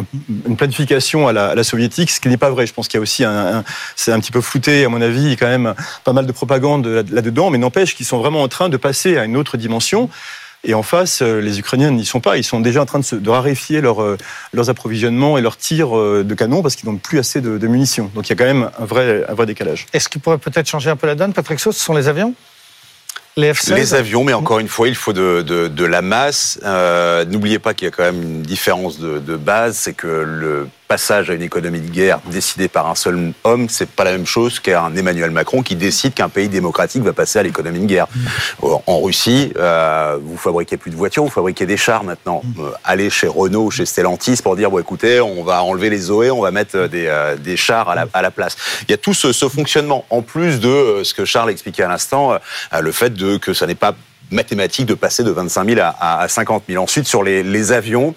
planification à la, soviétique, ce qui n'est pas vrai. Je pense qu'il y a aussi un, c'est un petit peu flouté à mon avis, quand même pas mal de propagande là-dedans, mais n'empêche qu'ils sont vraiment en train de passer à une autre dimension. Et en face, euh, les Ukrainiens n'y sont pas. Ils sont déjà en train de, se, de raréfier leur, euh, leurs approvisionnements et leurs tirs euh, de canon parce qu'ils n'ont plus assez de, de, munitions. Donc il y a quand même un vrai, un vrai décalage. Est-ce qu'il pourrait peut-être changer un peu la donne, Patrick Sauce? Ce sont les avions? Les, les, avions, mais encore une fois, il faut de, de, de la masse. Euh, N'oubliez pas qu'il y a quand même une différence de, de base, c'est que le passage à une économie de guerre décidée par un seul homme, c'est pas la même chose qu'un Emmanuel Macron qui décide qu'un pays démocratique va passer à l'économie de guerre. Mm. En Russie, euh, vous fabriquez plus de voitures, vous fabriquez des chars maintenant. Euh, allez chez Renault, chez Stellantis pour dire bon écoutez, on va enlever les Zoé, on va mettre des, euh, des chars à la, place. Il y a tout ce, fonctionnement en plus de euh, ce que Charles expliquait à l'instant, euh, le fait que ça n'est pas mathématique de passer de 25 000 à, à 50 000. Ensuite, sur les avions,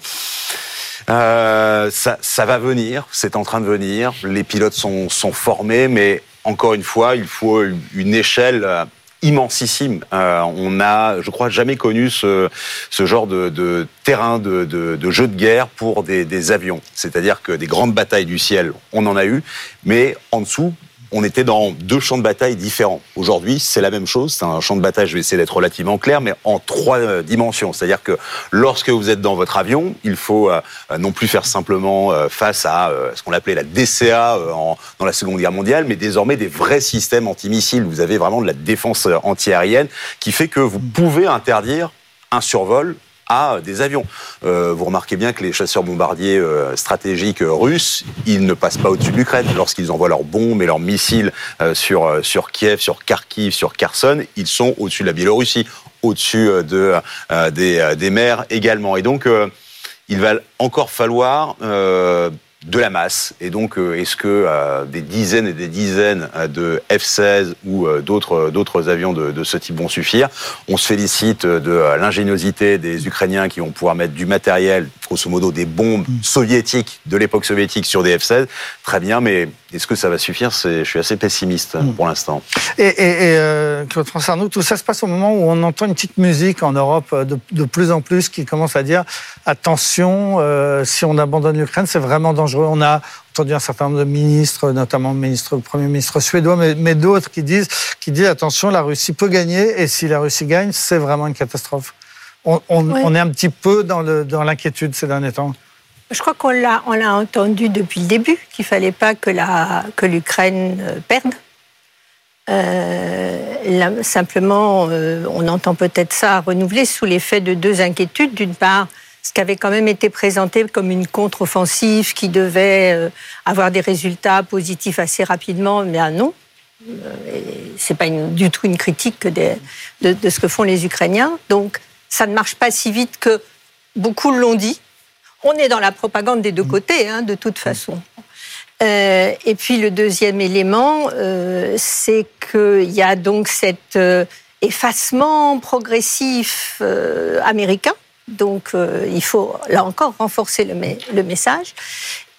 euh, ça, va venir, c'est en train de venir. Les pilotes sont, formés, mais encore une fois, il faut une échelle euh, immensissime. Euh, on n'a, je crois, jamais connu ce, genre de, terrain de, jeu de guerre pour des avions. C'est-à-dire que des grandes batailles du ciel, on en a eu, mais en dessous, on était dans deux champs de bataille différents. Aujourd'hui, c'est la même chose. C'est un champ de bataille, je vais essayer d'être relativement clair, mais en trois euh, dimensions. C'est-à-dire que lorsque vous êtes dans votre avion, il faut euh, non plus faire simplement euh, face à ce qu'on appelait la DCA dans la Seconde Guerre mondiale, mais désormais des vrais systèmes antimissiles. Vous avez vraiment de la défense antiaérienne qui fait que vous pouvez interdire un survol à des avions. Euh, vous remarquez bien que les chasseurs bombardiers euh, stratégiques euh, russes, ils ne passent pas au-dessus de l'Ukraine. Lorsqu'ils envoient leurs bombes et leurs missiles euh, sur, euh, sur Kiev, sur Kharkiv, sur Kherson, ils sont au-dessus de la Biélorussie, au-dessus de, des, des, mers également. Et donc, il va encore falloir de la masse. Et donc, euh, est-ce que euh, des dizaines et des dizaines euh, de F-16 ou d'autres avions de, ce type vont suffire? On se félicite de l'ingéniosité des Ukrainiens qui vont pouvoir mettre du matériel, grosso modo des bombes mm. soviétiques de l'époque soviétique sur des F-16. Très bien, mais est-ce que ça va suffire Je suis assez pessimiste mm. pour l'instant. Et, et, et euh, Claude François Arnaud, tout ça se passe au moment où on entend une petite musique en Europe de, de plus en plus qui commence à dire attention, euh, si on abandonne l'Ukraine, c'est vraiment dangereux on a entendu un certain nombre de ministres, notamment le, ministre, le Premier ministre suédois, mais, mais d'autres qui disent, qui disent attention, la Russie peut gagner, et si la Russie gagne, c'est vraiment une catastrophe. On, on, ouais. on, est un petit peu dans l'inquiétude dans ces derniers temps. Je crois qu'on l'a, on l'a entendu depuis le début, qu'il ne fallait pas que, la, que l'Ukraine euh, perde. Euh, là, simplement, euh, on entend peut-être ça renouveler sous l'effet de deux inquiétudes. D'une part, ce qui avait quand même été présenté comme une contre-offensive qui devait euh, avoir des résultats positifs assez rapidement, mais ah non. C'est pas une, du tout une critique de, de, ce que font les Ukrainiens. Donc, ça ne marche pas si vite que beaucoup l'ont dit. On est dans la propagande des deux côtés, hein, de toute façon. Euh, et puis le deuxième élément, euh, c'est qu'il y a donc cet euh, effacement progressif américain donc, il faut, là encore, renforcer le, le message.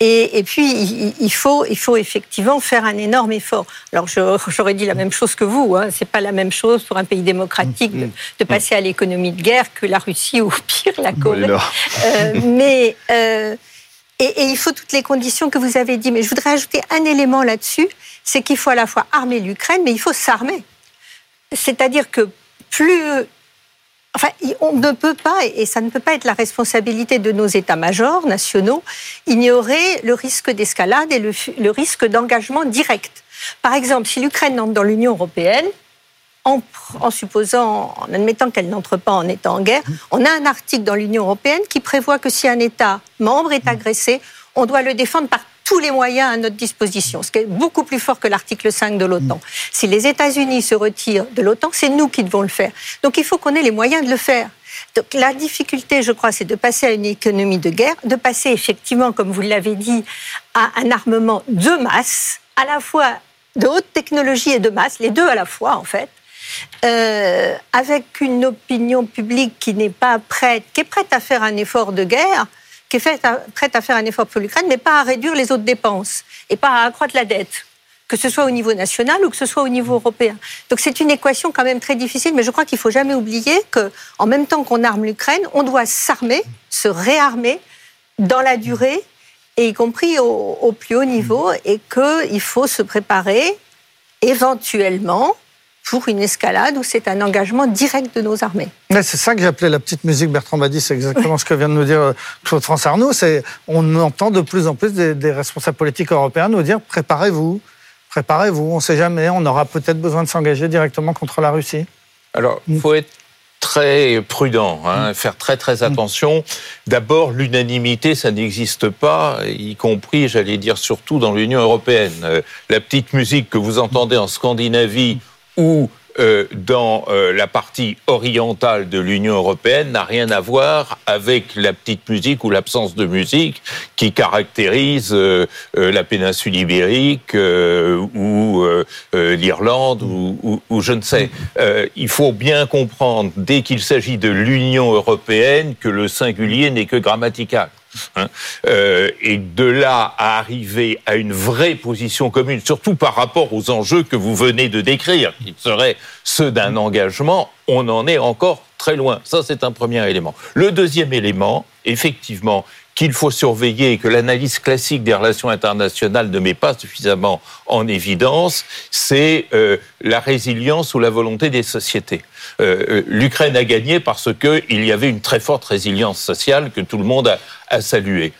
Et, et puis, il, il, faut, il faut effectivement faire un énorme effort. Alors, j'aurais dit la même chose que vous. Hein. C'est pas la même chose pour un pays démocratique de, de passer à l'économie de guerre que la Russie ou pire la Corée. Euh, mais euh, et, et, il faut toutes les conditions que vous avez dit. Mais je voudrais ajouter un élément là-dessus, c'est qu'il faut à la fois armer l'Ukraine, mais il faut s'armer. C'est-à-dire que plus Enfin, on ne peut pas, et ça ne peut pas être la responsabilité de nos états-majors nationaux, ignorer le risque d'escalade et le, risque d'engagement direct. Par exemple, si l'Ukraine entre dans l'Union européenne, en, en, supposant, en admettant qu'elle n'entre pas en état en guerre, on a un article dans l'Union européenne qui prévoit que si un État membre est agressé, on doit le défendre par tous les moyens à notre disposition, ce qui est beaucoup plus fort que l'article 5 de l'OTAN. Si les États-Unis se retirent de l'OTAN, c'est nous qui devons le faire. Donc il faut qu'on ait les moyens de le faire. Donc la difficulté, je crois, c'est de passer à une économie de guerre, de passer effectivement, comme vous l'avez dit, à un armement de masse, à la fois de haute technologie et de masse, les deux à la fois en fait, euh, avec une opinion publique qui n'est pas prête, qui est prête à faire un effort de guerre, qui est prête à faire un effort pour l'Ukraine, mais pas à réduire les autres dépenses et pas à accroître la dette. que ce soit au niveau national ou que ce soit au niveau européen. Donc c'est une équation quand même très difficile, mais je crois qu'il faut jamais oublier que, en même temps qu'on arme l'Ukraine, on doit s'armer, se réarmer dans la durée, et y compris au, plus haut niveau, et qu'il faut se préparer éventuellement pour une escalade où c'est un engagement direct de nos armées. C'est ça que j'appelais la petite musique Bertrand Badi, c'est exactement ce que vient de nous dire euh, Claude France Arnaud. On entend de plus en plus des responsables politiques européens nous dire préparez-vous, préparez-vous, on ne sait jamais, on aura peut-être besoin de s'engager directement contre la Russie. Alors, il faut être très prudent, hein, mm. faire très très attention. D'abord, l'unanimité, ça n'existe pas, y compris, j'allais dire, surtout dans l'Union européenne. Euh, la petite musique que vous entendez en Scandinavie ou euh, dans euh, la partie orientale de l'Union européenne n'a rien à voir avec la petite musique ou l'absence de musique qui caractérise euh, la péninsule ibérique ou l'Irlande ou, ou, je ne sais. il faut bien comprendre, dès qu'il s'agit de l'Union européenne, que le singulier n'est que grammatical. Hein. Euh, et de là à arriver à une vraie position commune, surtout par rapport aux enjeux que vous venez de décrire, qui seraient ceux d'un engagement, on en est encore très loin. Ça, c'est un premier élément. Le deuxième élément, effectivement, qu'il faut surveiller et que l'analyse classique des relations internationales ne met pas suffisamment en évidence, c'est euh, la résilience ou la volonté des sociétés. Euh, euh, L'Ukraine a gagné parce qu'il y avait une très forte résilience sociale que tout le monde a, a saluée.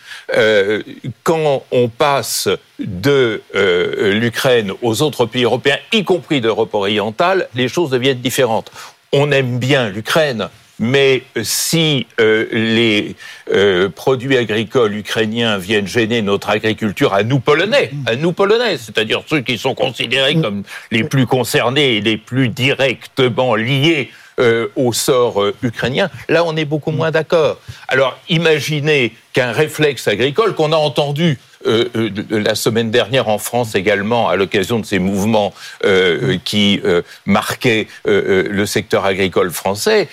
quand on passe de l'Ukraine aux autres pays européens, y compris d'Europe orientale, les choses deviennent différentes. On aime bien l'Ukraine, mais si euh, les euh, produits agricoles ukrainiens viennent gêner notre agriculture à nous Polonais, à nous Polonais, c'est-à-dire ceux qui sont considérés comme les plus concernés et les plus directement liés euh, au sort ukrainien, là on est beaucoup moins d'accord. Alors imaginez qu'un réflexe agricole qu'on a entendu euh, euh, la semaine dernière en France également, à l'occasion de ces mouvements euh, qui marquaient le secteur agricole français,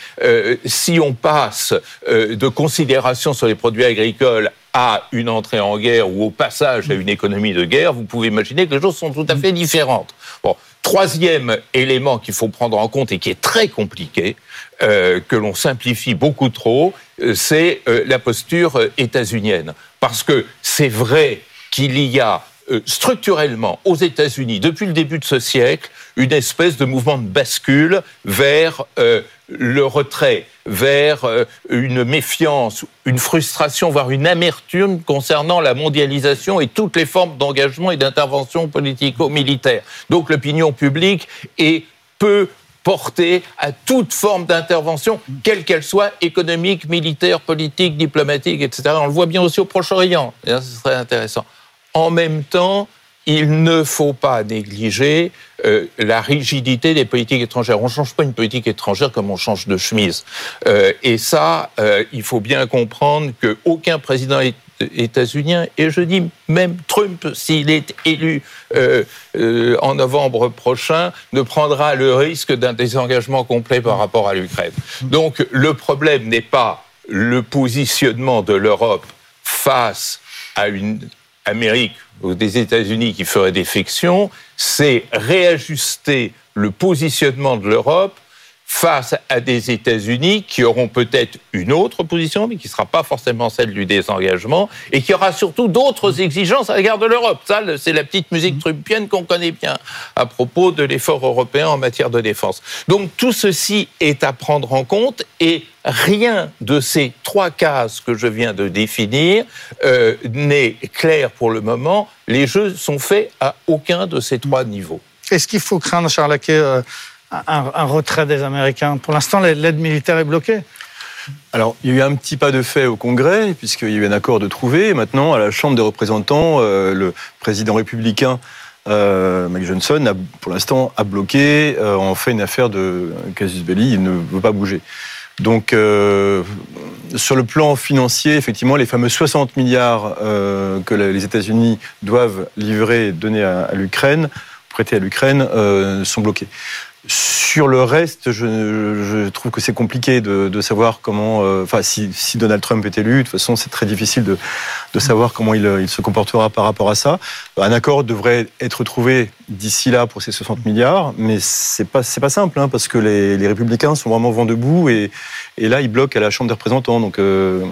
si on passe de considérations sur les produits agricoles à une entrée en guerre ou au passage à une économie de guerre, vous pouvez imaginer que les choses sont tout à fait différentes. Bon, troisième élément qu'il faut prendre en compte et qui est très compliqué, que l'on simplifie beaucoup trop, c'est la posture états-unienne. Parce que c'est vrai qu'il y a euh, structurellement aux États-Unis, depuis le début de ce siècle, une espèce de mouvement de bascule vers euh, le retrait, vers euh, une méfiance, une frustration, voire une amertume concernant la mondialisation et toutes les formes d'engagement et d'intervention politico-militaire. Donc l'opinion publique est peu porter à toute forme d'intervention, quelle qu'elle soit, économique, militaire, politique, diplomatique, etc. On le voit bien aussi au Proche-Orient. Ce serait intéressant. En même temps, il ne faut pas négliger euh, la rigidité des politiques étrangères. On ne change pas une politique étrangère comme on change de chemise. Euh, et ça, euh, il faut bien comprendre qu'aucun président états-unien, et je dis même Trump, s'il est élu euh, euh, en novembre prochain, ne prendra le risque d'un désengagement complet par rapport à l'Ukraine. Donc le problème n'est pas le positionnement de l'Europe face à une Amérique ou des États-Unis qui ferait défection, c'est réajuster le positionnement de l'Europe face à des États-Unis qui auront peut-être une autre position, mais qui ne sera pas forcément celle du désengagement, et qui aura surtout d'autres exigences à l'égard de l'Europe. Ça, c'est la petite musique trumpienne qu'on connaît bien à propos de l'effort européen en matière de défense. Donc tout ceci est à prendre en compte, et rien de ces trois cases que je viens de définir euh, n'est clair pour le moment. Les jeux sont faits à aucun de ces trois niveaux. Est-ce qu'il faut craindre, Charles Laquet, euh, un, retrait des Américains Pour l'instant, l'aide militaire est bloquée. Alors, il y a eu un petit pas de fait au Congrès, puisqu'il y a eu un accord de trouver. Maintenant, à la Chambre des représentants, euh, le président républicain euh, Mike Johnson, pour l'instant, a bloqué, euh, en fait une affaire de casus belli, il ne veut pas bouger. Donc, euh, sur le plan financier, effectivement, les fameux 60 milliards que les États-Unis doivent livrer donner à l'Ukraine prêtés à l'Ukraine sont bloqués. Sur le reste, je, trouve que c'est compliqué de, savoir comment. Euh, enfin, si, Donald Trump est élu, de toute façon, c'est très difficile de, savoir comment il, se comportera par rapport à ça. Un accord devrait être trouvé d'ici là pour ces 60 milliards, mais c'est pas c'est pas simple, hein, parce que les, républicains sont vraiment vent debout et, et là, ils bloquent à la Chambre des représentants. Donc, euh,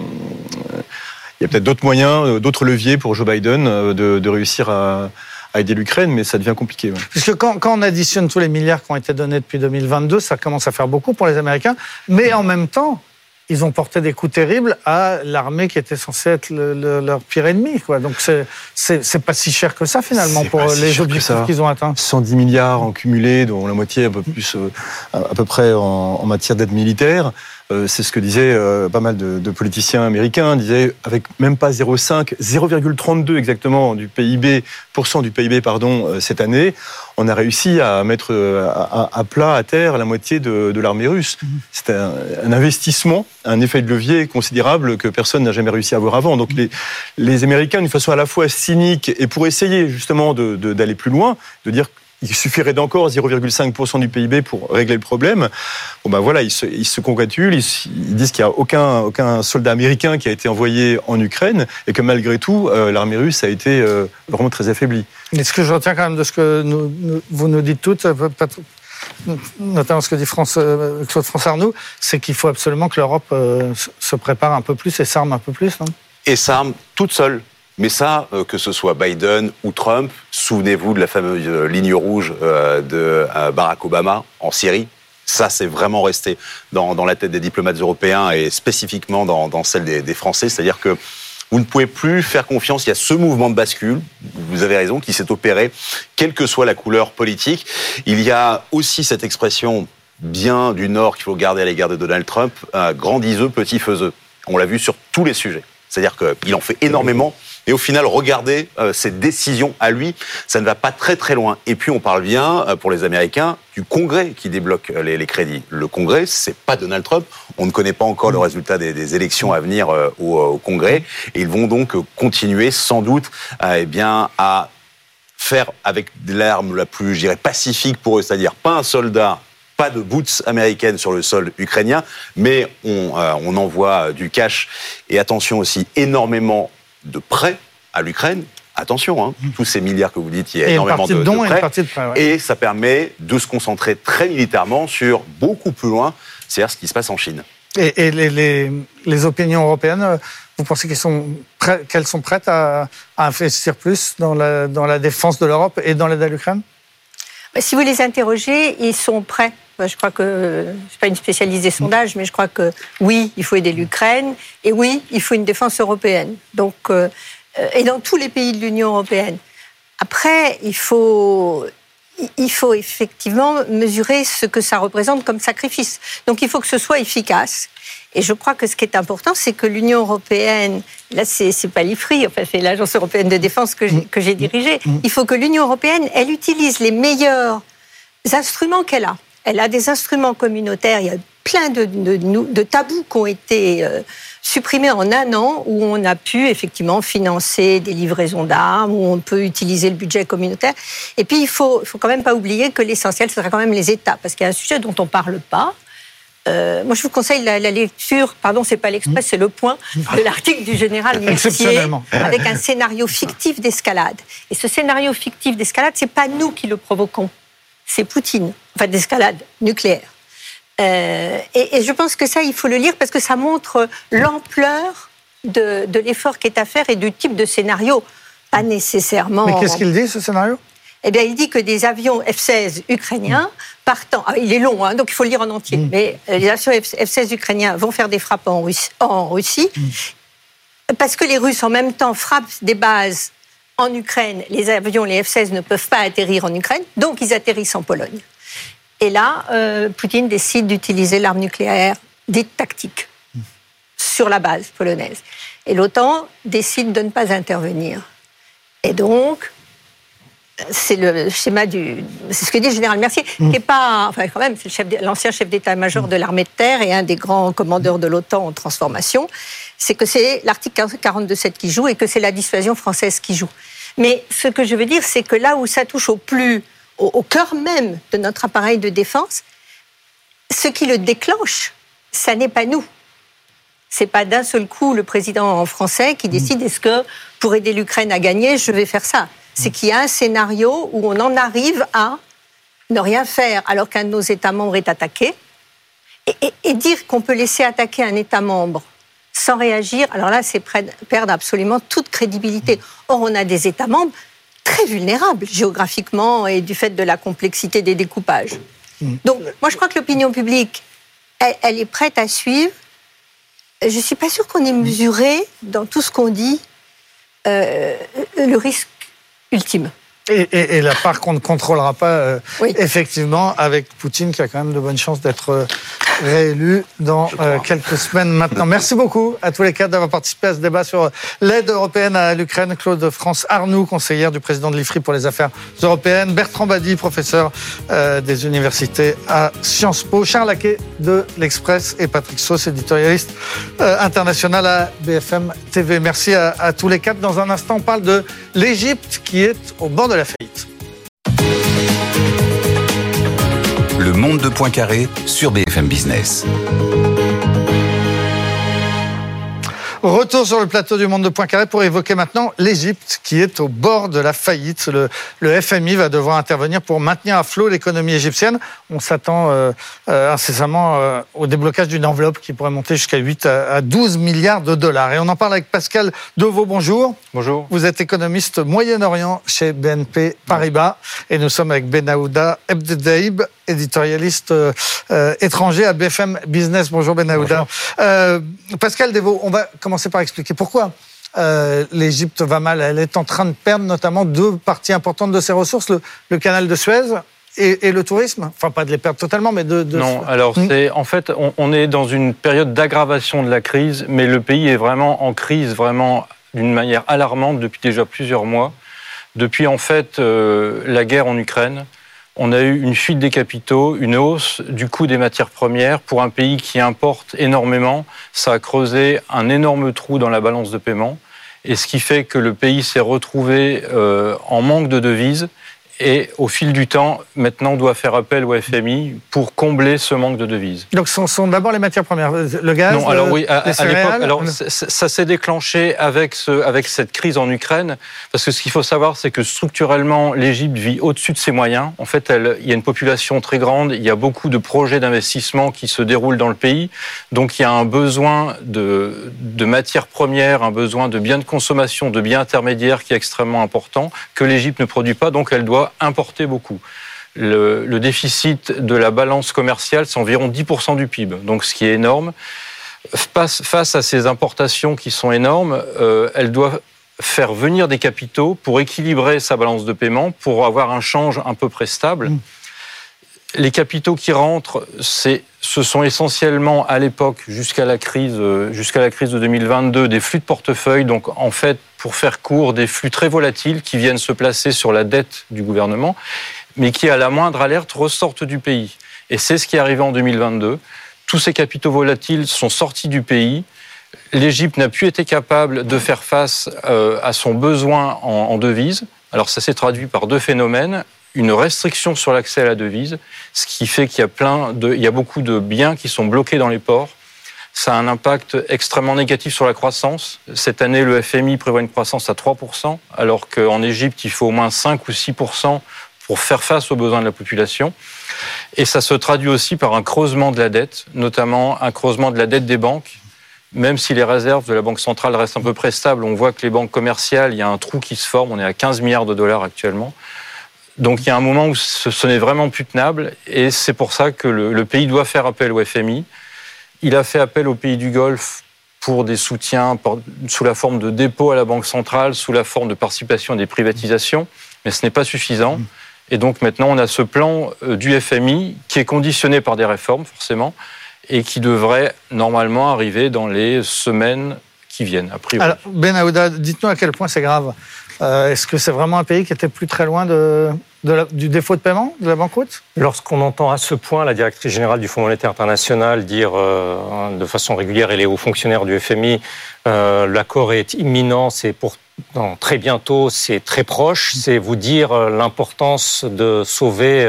il y a peut-être d'autres moyens, euh, d'autres leviers pour Joe Biden de, de réussir à à aider l'Ukraine, mais ça devient compliqué. Puisque quand, quand, on additionne tous les milliards qui ont été donnés depuis 2022, ça commence à faire beaucoup pour les Américains, mais en même temps, ils ont porté des coups terribles à l'armée qui était censée être leur pire ennemi. Quoi. Donc c'est pas si cher que ça finalement pour les objectifs qu'ils ont atteints. 110 milliards en cumulé, dont la moitié un peu plus euh, à peu près en, en matière d'aide militaire. Euh, c'est ce que disaient euh, pas mal de, politiciens américains, disaient avec même pas 0,5, 0,32 exactement du PIB, du PIB pardon, euh, cette année, on a réussi à mettre à, plat, à terre, la moitié de, l'armée russe. Mhm. C'est un, investissement, un effet de levier considérable que personne n'a jamais réussi à avoir avant. Donc les, les Américains, d'une façon à la fois cynique et pour essayer justement d'aller plus loin, de dire il suffirait d'encore 0,5% du PIB pour régler le problème. Bon ben voilà, ils se, ils se congratulent, ils, disent qu'il n'y a aucun, aucun soldat américain qui a été envoyé en Ukraine et que malgré tout, euh, l'armée russe a été euh, vraiment très affaiblie. Mais ce que je retiens quand même de ce que vous nous dites toutes, euh, notamment ce que dit France, Claude France Arnoux, c'est qu'il faut absolument que l'Europe se prépare un peu plus et s'arme un peu plus. Non? Et s'arme toute seule. Mais ça, euh, que ce soit Biden ou Trump, souvenez-vous de la fameuse euh, ligne rouge euh, de Barack Obama en Syrie. Ça, c'est vraiment resté dans, la tête des diplomates européens et spécifiquement dans, celle des, Français. C'est-à-dire que vous ne pouvez plus faire confiance. Il y a ce mouvement de bascule, vous avez raison, qui s'est opéré, quelle que soit la couleur politique. Il y a aussi cette expression bien du Nord qu'il faut garder à l'égard de Donald Trump, grand diseux, petit faiseux. On l'a vu sur tous les sujets. C'est-à-dire qu'il en fait énormément. Et au final, regardez euh, ses décisions à lui, ça ne va pas très très loin. Et puis on parle bien, euh, pour les Américains, du Congrès qui débloque euh, les, crédits. Le Congrès, c'est pas Donald Trump. On ne connaît pas encore le résultat des, élections à venir au, Congrès. Et ils vont donc continuer, sans doute, eh bien, à faire avec l'arme la plus, je dirais, pacifique pour eux, c'est-à-dire pas un soldat pas de boots américaines sur le sol ukrainien, mais on, on envoie du cash et attention aussi énormément de prêts à l'Ukraine. Attention, hein, tous ces milliards que vous dites, il y a énormément de, prêts. Et, ça permet de se concentrer très militairement sur beaucoup plus loin, c'est-à-dire ce qui se passe en Chine. Et, les, opinions européennes, vous pensez qu'elles sont, qu'elles sont prêtes à, investir plus dans la, dans la défense de l'Europe et dans l'aide à l'Ukraine? Si vous les interrogez, ils sont prêts. Je crois que, je ne pas une spécialiste des sondages, mais je crois que oui, il faut aider l'Ukraine, et oui, il faut une défense européenne. Donc, euh, et dans tous les pays de l'Union européenne. Après, il faut, il faut effectivement mesurer ce que ça représente comme sacrifice. Donc, il faut que ce soit efficace. Et je crois que ce qui est important, c'est que l'Union européenne, là, c'est pas l'IFRI, enfin, c'est l'Agence européenne de défense que j'ai dirigée. Il faut que l'Union européenne, elle utilise les meilleurs instruments qu'elle a elle a des instruments communautaires. Il y a plein de, de, tabous qui ont été euh, supprimés en un an, où on a pu effectivement financer des livraisons d'armes, où on peut utiliser le budget communautaire. Et puis, il faut, faut quand même pas oublier que l'essentiel, ce sera quand même les États, parce qu'il y a un sujet dont on parle pas. Euh, moi, je vous conseille la, lecture, pardon, c'est pas l'Express, c'est le point de l'article du général Mercier, avec un scénario fictif d'escalade. Et ce scénario fictif d'escalade, c'est pas nous qui le provoquons c'est Poutine, enfin d'escalade nucléaire. Euh, et, je pense que ça, il faut le lire parce que ça montre l'ampleur de, l'effort qui est à faire et du type de scénario, pas nécessairement. Mais qu'est-ce qu'il dit, ce scénario? Eh bien, il dit que des avions F-16 ukrainiens partant, ah, il est long, hein, donc il faut le lire en entier, mm. mais euh, les avions F-16 ukrainiens vont faire des frappes en Russie, en Russie mm. parce que les Russes en même temps frappent des bases en Ukraine, les avions, les F-16 ne peuvent pas atterrir en Ukraine, donc ils atterrissent en Pologne. Et là, euh, Poutine décide d'utiliser l'arme nucléaire dite tactique sur la base polonaise. Et l'OTAN décide de ne pas intervenir. Et donc, c'est le schéma du. C'est ce que dit le général Mercier, qui n'est pas. Enfin, quand même, c'est l'ancien chef d'état-major de l'armée de terre et un des grands commandeurs de l'OTAN en transformation. C'est que c'est l'article 42.7 qui joue et que c'est la dissuasion française qui joue. Mais ce que je veux dire, c'est que là où ça touche au plus au, cœur même de notre appareil de défense, ce qui le déclenche, ça n'est pas nous. C'est pas d'un seul coup le président français qui décide est-ce que pour aider l'Ukraine à gagner, je vais faire ça. C'est qu'il y a un scénario où on en arrive à ne rien faire alors qu'un de nos États membres est attaqué. Et, dire qu'on peut laisser attaquer un État membre sans réagir, alors là, c'est perdre absolument toute crédibilité. Or, on a des États membres très vulnérables géographiquement et du fait de la complexité des découpages. Mm. Donc, moi, je crois que l'opinion publique, elle, est prête à suivre. Je ne suis pas sûre qu'on ait mesuré dans tout ce qu'on dit euh, le risque ultime. Et, la part qu'on ne contrôlera pas, euh, effectivement, avec Poutine, qui a quand même de bonnes chances d'être euh, réélu dans euh, quelques semaines maintenant. Merci beaucoup à tous les quatre d'avoir participé à ce débat sur l'aide européenne à l'Ukraine. Claude France Arnoux, conseillère du président de l'IFRI pour les affaires européennes. Bertrand Badi, professeur des universités à Sciences Po. Charles Laquet de l'Express et Patrick Sauce, éditorialiste international à BFM TV. Merci à, à tous les quatre. Dans un instant, on parle de l'Égypte qui est au bord de la faillite. De Poincaré sur BFM Business. Retour sur le plateau du Monde de Poincaré pour évoquer maintenant l'Égypte qui est au bord de la faillite. Le, FMI va devoir intervenir pour maintenir à flot l'économie égyptienne. On s'attend euh, euh, incessamment euh, au déblocage d'une enveloppe qui pourrait monter jusqu'à 8 à 12 milliards de dollars. Et on en parle avec Pascal Deveau. Bonjour. Bonjour. Vous êtes économiste Moyen-Orient chez BNP Paribas. Et nous sommes avec Benaouda Ebdedaïb, éditorialiste étranger à BFM Business. Bonjour Benaouda. Pascal Deveau, on va commencer par expliquer pourquoi euh, l'Égypte va mal. Elle est en train de perdre notamment deux parties importantes de ses ressources, le, canal de Suez et, le tourisme. Enfin, pas de les perdre totalement, mais de... non, alors hmm. c'est en fait, on, est dans une période d'aggravation de la crise, mais le pays est vraiment en crise, vraiment d'une manière alarmante depuis déjà plusieurs mois. Depuis en fait euh, la guerre en Ukraine, on a eu une fuite des capitaux, une hausse du coût des matières premières. Pour un pays qui importe énormément, ça a creusé un énorme trou dans la balance de paiement. Et ce qui fait que le pays s'est retrouvé euh, en manque de devises et au fil du temps, maintenant, on doit faire appel au FMI pour combler ce manque de devises. Donc, ce sont d'abord les matières premières, le gaz, non, alors oui, à, l'époque, alors ça s'est déclenché avec ce, avec cette crise en Ukraine, parce que ce qu'il faut savoir, c'est que structurellement, l'Égypte vit au-dessus de ses moyens. En fait, elle, il y a une population très grande, il y a beaucoup de projets d'investissement qui se déroulent dans le pays, donc il y a un besoin de, de matières premières, un besoin de biens de consommation, de biens intermédiaires qui est extrêmement important que l'Égypte ne produit pas, donc elle doit importer beaucoup. Le, déficit de la balance commerciale, c'est environ 10% du PIB, donc ce qui est énorme. Face, à ces importations qui sont énormes, euh, elle doit faire venir des capitaux pour équilibrer sa balance de paiement, pour avoir un change un peu près stable. Mmh. Les capitaux qui rentrent, ce sont essentiellement à l'époque, jusqu'à la crise, jusqu'à la crise de 2022, des flux de portefeuille. Donc, en fait, pour faire court, des flux très volatiles qui viennent se placer sur la dette du gouvernement, mais qui, à la moindre alerte, ressortent du pays. Et c'est ce qui est arrivé en 2022. Tous ces capitaux volatiles sont sortis du pays. L'Égypte n'a plus été capable de faire face euh, à son besoin en, en devises. Alors ça s'est traduit par deux phénomènes une restriction sur l'accès à la devise, ce qui fait qu'il y a plein de, il y a beaucoup de biens qui sont bloqués dans les ports. Ça a un impact extrêmement négatif sur la croissance. Cette année, le FMI prévoit une croissance à 3%, alors qu'en Égypte, il faut au moins 5 ou 6% pour faire face aux besoins de la population. Et ça se traduit aussi par un creusement de la dette, notamment un creusement de la dette des banques. Même si les réserves de la Banque centrale restent un peu près stables, on voit que les banques commerciales, il y a un trou qui se forme. On est à 15 milliards de dollars actuellement. Donc il y a un moment où ce, n'est vraiment plus tenable et c'est pour ça que le, pays doit faire appel au FMI. Il a fait appel aux pays du Golfe pour des soutiens sous la forme de dépôts à la Banque centrale, sous la forme de participation à des privatisations, mais ce n'est pas suffisant. Et donc maintenant, on a ce plan euh, du FMI qui est conditionné par des réformes, forcément, et qui devrait normalement arriver dans les semaines qui viennent, a priori. Alors, Ben Aouda, dites-nous à quel point c'est grave. Euh, est-ce que c'est vraiment un pays qui était plus très loin de, du défaut de paiement, de la banqueroute? Lorsqu'on entend à ce point la directrice générale du Fonds monétaire international dire euh, de façon régulière, et les hauts fonctionnaires du FMI, euh, l'accord est imminent, c'est pour très bientôt, c'est très proche, c'est vous dire l'importance de sauver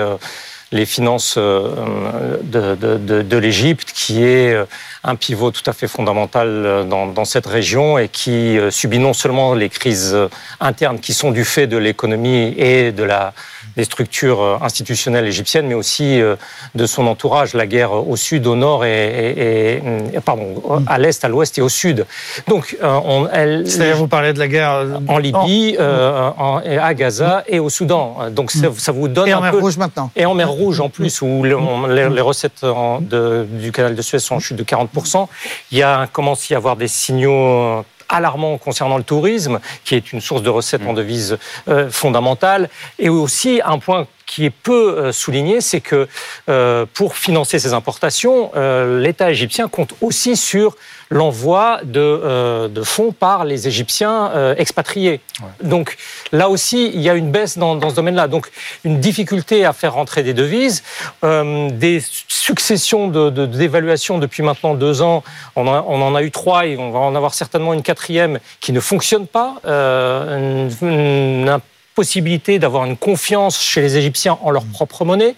les finances euh, de, l'Égypte, qui est euh, un pivot tout à fait fondamental euh, dans, cette région et qui subit non seulement les crises internes qui sont du fait de l'économie et de la des structures euh, institutionnelles égyptiennes, mais aussi euh, de son entourage, la guerre au sud, au nord et, et, pardon, à l'est, à l'ouest et au sud. Donc, euh, on, elle, c'est-à-dire vous parlez de la guerre en Libye, en, à Gaza et au Soudan. Donc ça, ça vous donne et en mer Rouge maintenant. Et en mer Rouge en plus, où les, les recettes de, du canal de Suez sont en chute de 40 Il y a commence à y avoir des signaux alarmant concernant le tourisme, qui est une source de recettes en devise euh, fondamentale, et aussi un point qui est peu euh, souligné, c'est que euh, pour financer ces importations, l'État égyptien compte aussi sur l'envoi de, de, fonds par les Égyptiens expatriés. Donc là aussi, il y a une baisse dans, dans ce domaine-là. Donc une difficulté à faire rentrer des devises, des succession de, d'évaluations depuis maintenant deux ans. On, en a eu trois et on va en avoir certainement une quatrième qui ne fonctionne pas. Euh, une, possibilité d'avoir une confiance chez les Égyptiens en leur propre monnaie.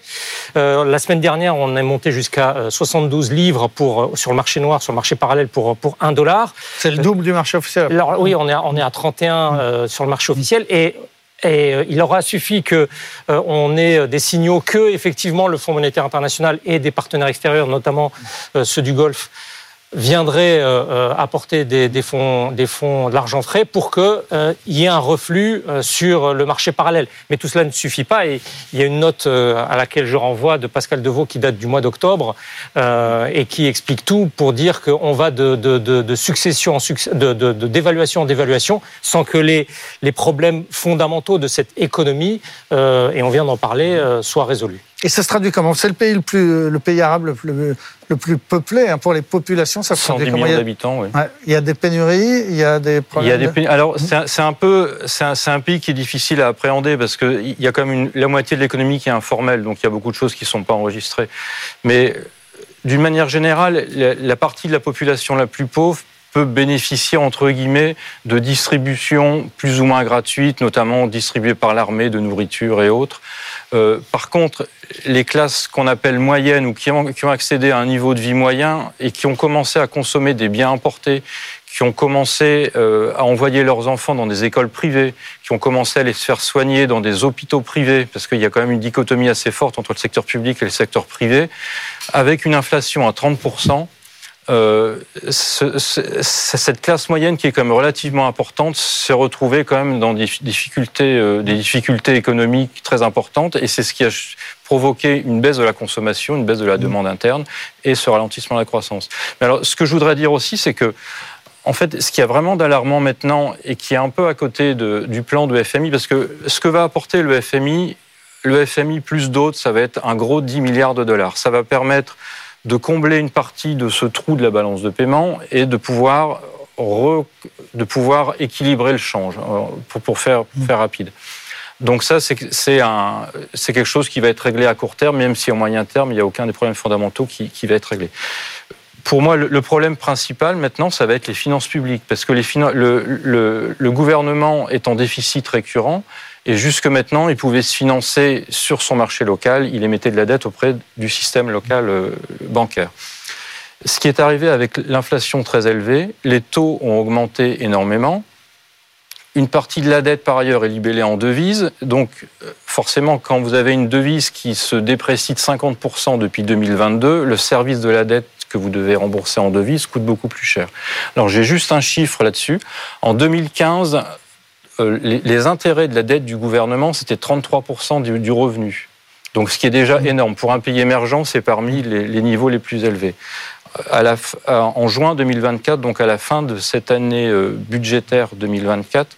Euh, la semaine dernière, on est monté jusqu'à 72 euh, livres pour, sur le marché noir, sur le marché parallèle pour, pour 1 dollar. C'est le double du marché officiel. Alors, oui, on est, on est à 31 sur le marché officiel. Et et euh, il aura suffi que euh, on ait des signaux que effectivement le Fonds monétaire international et des partenaires extérieurs, notamment euh, ceux du Golfe, viendrait euh, euh, apporter des, des, fonds, des fonds, de l'argent frais pour qu'il euh, y ait un reflux sur le marché parallèle. Mais tout cela ne suffit pas et il y a une note à laquelle je renvoie de Pascal Devaux qui date du mois d'octobre et qui explique tout pour dire qu'on va de, de, de, de, succession en de, d'évaluation en dévaluation sans que les, les problèmes fondamentaux de cette économie, et on vient d'en parler, soient résolus. Et ça se traduit comment C'est le pays le plus, le pays arabe le plus, le plus peuplé hein, pour les populations. Ça se traduit millions d'habitants, oui. il y a des pénuries, il y a des problèmes. Il y a des Alors c'est un, peu, c'est un, pays qui est difficile à appréhender parce que il y a quand même une, la moitié de l'économie qui est informelle, donc il y a beaucoup de choses qui ne sont pas enregistrées. Mais d'une manière générale, la partie de la population la plus pauvre peut bénéficier, entre guillemets, de distributions plus ou moins gratuites, notamment distribuées par l'armée de nourriture et autres. Euh, par contre, les classes qu'on appelle moyennes ou qui ont, accédé à un niveau de vie moyen et qui ont commencé à consommer des biens importés, qui ont commencé euh, à envoyer leurs enfants dans des écoles privées, qui ont commencé à les faire soigner dans des hôpitaux privés, parce qu'il y a quand même une dichotomie assez forte entre le secteur public et le secteur privé, avec une inflation à 30 euh, cette classe moyenne qui est quand même relativement importante s'est retrouvée quand même dans des difficultés, euh, des difficultés économiques très importantes et c'est ce qui a provoqué une baisse de la consommation, une baisse de la demande interne et ce ralentissement de la croissance. Mais alors, ce que je voudrais dire aussi, c'est que en fait, ce qui a vraiment d'alarmant maintenant et qui est un peu à côté de, du plan de FMI, parce que ce que va apporter le FMI, le FMI plus d'autres, ça va être un gros 10 milliards de dollars. Ça va permettre de combler une partie de ce trou de la balance de paiement et de pouvoir, de pouvoir équilibrer le change, euh, pour, pour faire, faire rapide. Donc ça, c'est quelque chose qui va être réglé à court terme, même si au moyen terme, il n'y a aucun des problèmes fondamentaux qui, qui va être réglé. Pour moi, le, problème principal maintenant, ça va être les finances publiques, parce que les le, le, le gouvernement est en déficit récurrent, et jusque maintenant, il pouvait se financer sur son marché local. Il émettait de la dette auprès du système local euh, bancaire. Ce qui est arrivé avec l'inflation très élevée, les taux ont augmenté énormément. Une partie de la dette, par ailleurs, est libellée en devises. Donc, euh, forcément, quand vous avez une devise qui se déprécie de 50% depuis 2022, le service de la dette que vous devez rembourser en devises coûte beaucoup plus cher. Alors, j'ai juste un chiffre là-dessus. En 2015, euh, les, intérêts de la dette du gouvernement, c'était 33% du, revenu. Donc, ce qui est déjà énorme. Pour un pays émergent, c'est parmi les, niveaux les plus élevés. en juin 2024, donc à la fin de cette année euh, budgétaire 2024,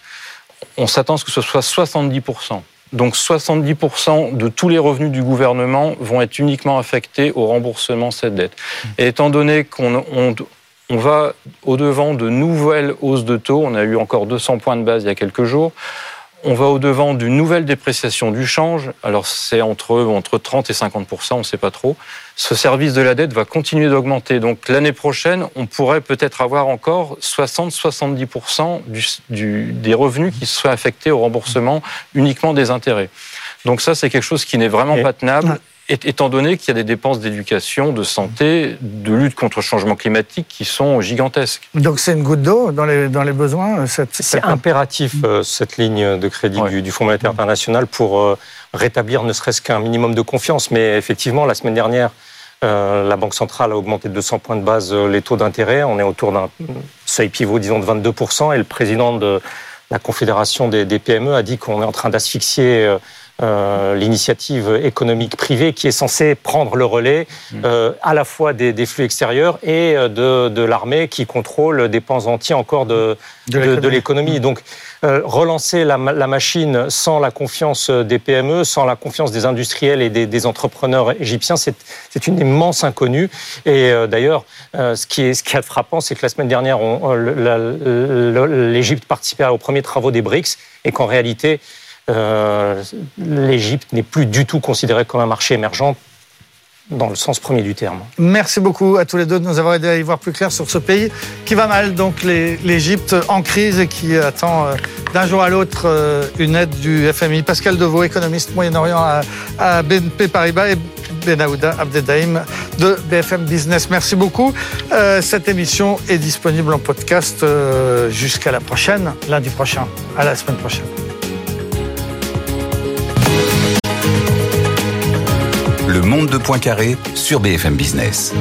on s'attend à ce que ce soit 70%. Donc 70% de tous les revenus du gouvernement vont être uniquement affectés au remboursement de cette dette. Et étant donné qu'on on va au-devant de nouvelles hausses de taux. On a eu encore 200 points de base il y a quelques jours. On va au-devant d'une nouvelle dépréciation du change. Alors, c'est entre, entre 30 et 50 on ne sait pas trop. Ce service de la dette va continuer d'augmenter. Donc, l'année prochaine, on pourrait peut-être avoir encore 60-70% des revenus qui seraient affectés au remboursement uniquement des intérêts. Donc, ça, c'est quelque chose qui n'est vraiment pas tenable étant donné qu'il y a des dépenses d'éducation, de santé, de lutte contre le changement climatique qui sont gigantesques. Donc c'est une goutte d'eau dans les, dans les besoins C'est impératif, euh, cette ligne de crédit du, Fonds monétaire international, pour euh, rétablir ne serait-ce qu'un minimum de confiance. Mais effectivement, la semaine dernière, euh, la Banque centrale a augmenté de 200 points de base les taux d'intérêt. On est autour d'un seuil pivot, disons, de 22%. Et le président de la Confédération des, des PME a dit qu'on est en train d'asphyxier euh, l'initiative économique privée qui est censée prendre le relais mmh. euh, à la fois des, des, flux extérieurs et euh, de, de l'armée qui contrôle des pans entiers encore de, de, l'économie. Donc euh, relancer la, la, machine sans la confiance des PME, sans la confiance des industriels et des, des entrepreneurs égyptiens, c'est une immense inconnue. Et d'ailleurs, ce, qui est, ce qui est frappant, c'est que la semaine dernière, l'Égypte participait aux premiers travaux des BRICS et qu'en réalité, euh, l'Égypte n'est plus du tout considérée comme un marché émergent dans le sens premier du terme. Merci beaucoup à tous les deux de nous avoir aidé à y voir plus clair sur ce pays qui va mal, donc l'Égypte en crise et qui attend euh, d'un jour à l'autre euh, une aide du FMI. Pascal Deveau, économiste Moyen-Orient à, BNP Paribas et Benahouda Abdedaïm de BFM Business. Merci beaucoup. cette émission est disponible en podcast jusqu'à la prochaine, lundi prochain. À la semaine prochaine. De Poincaré sur BFM Business.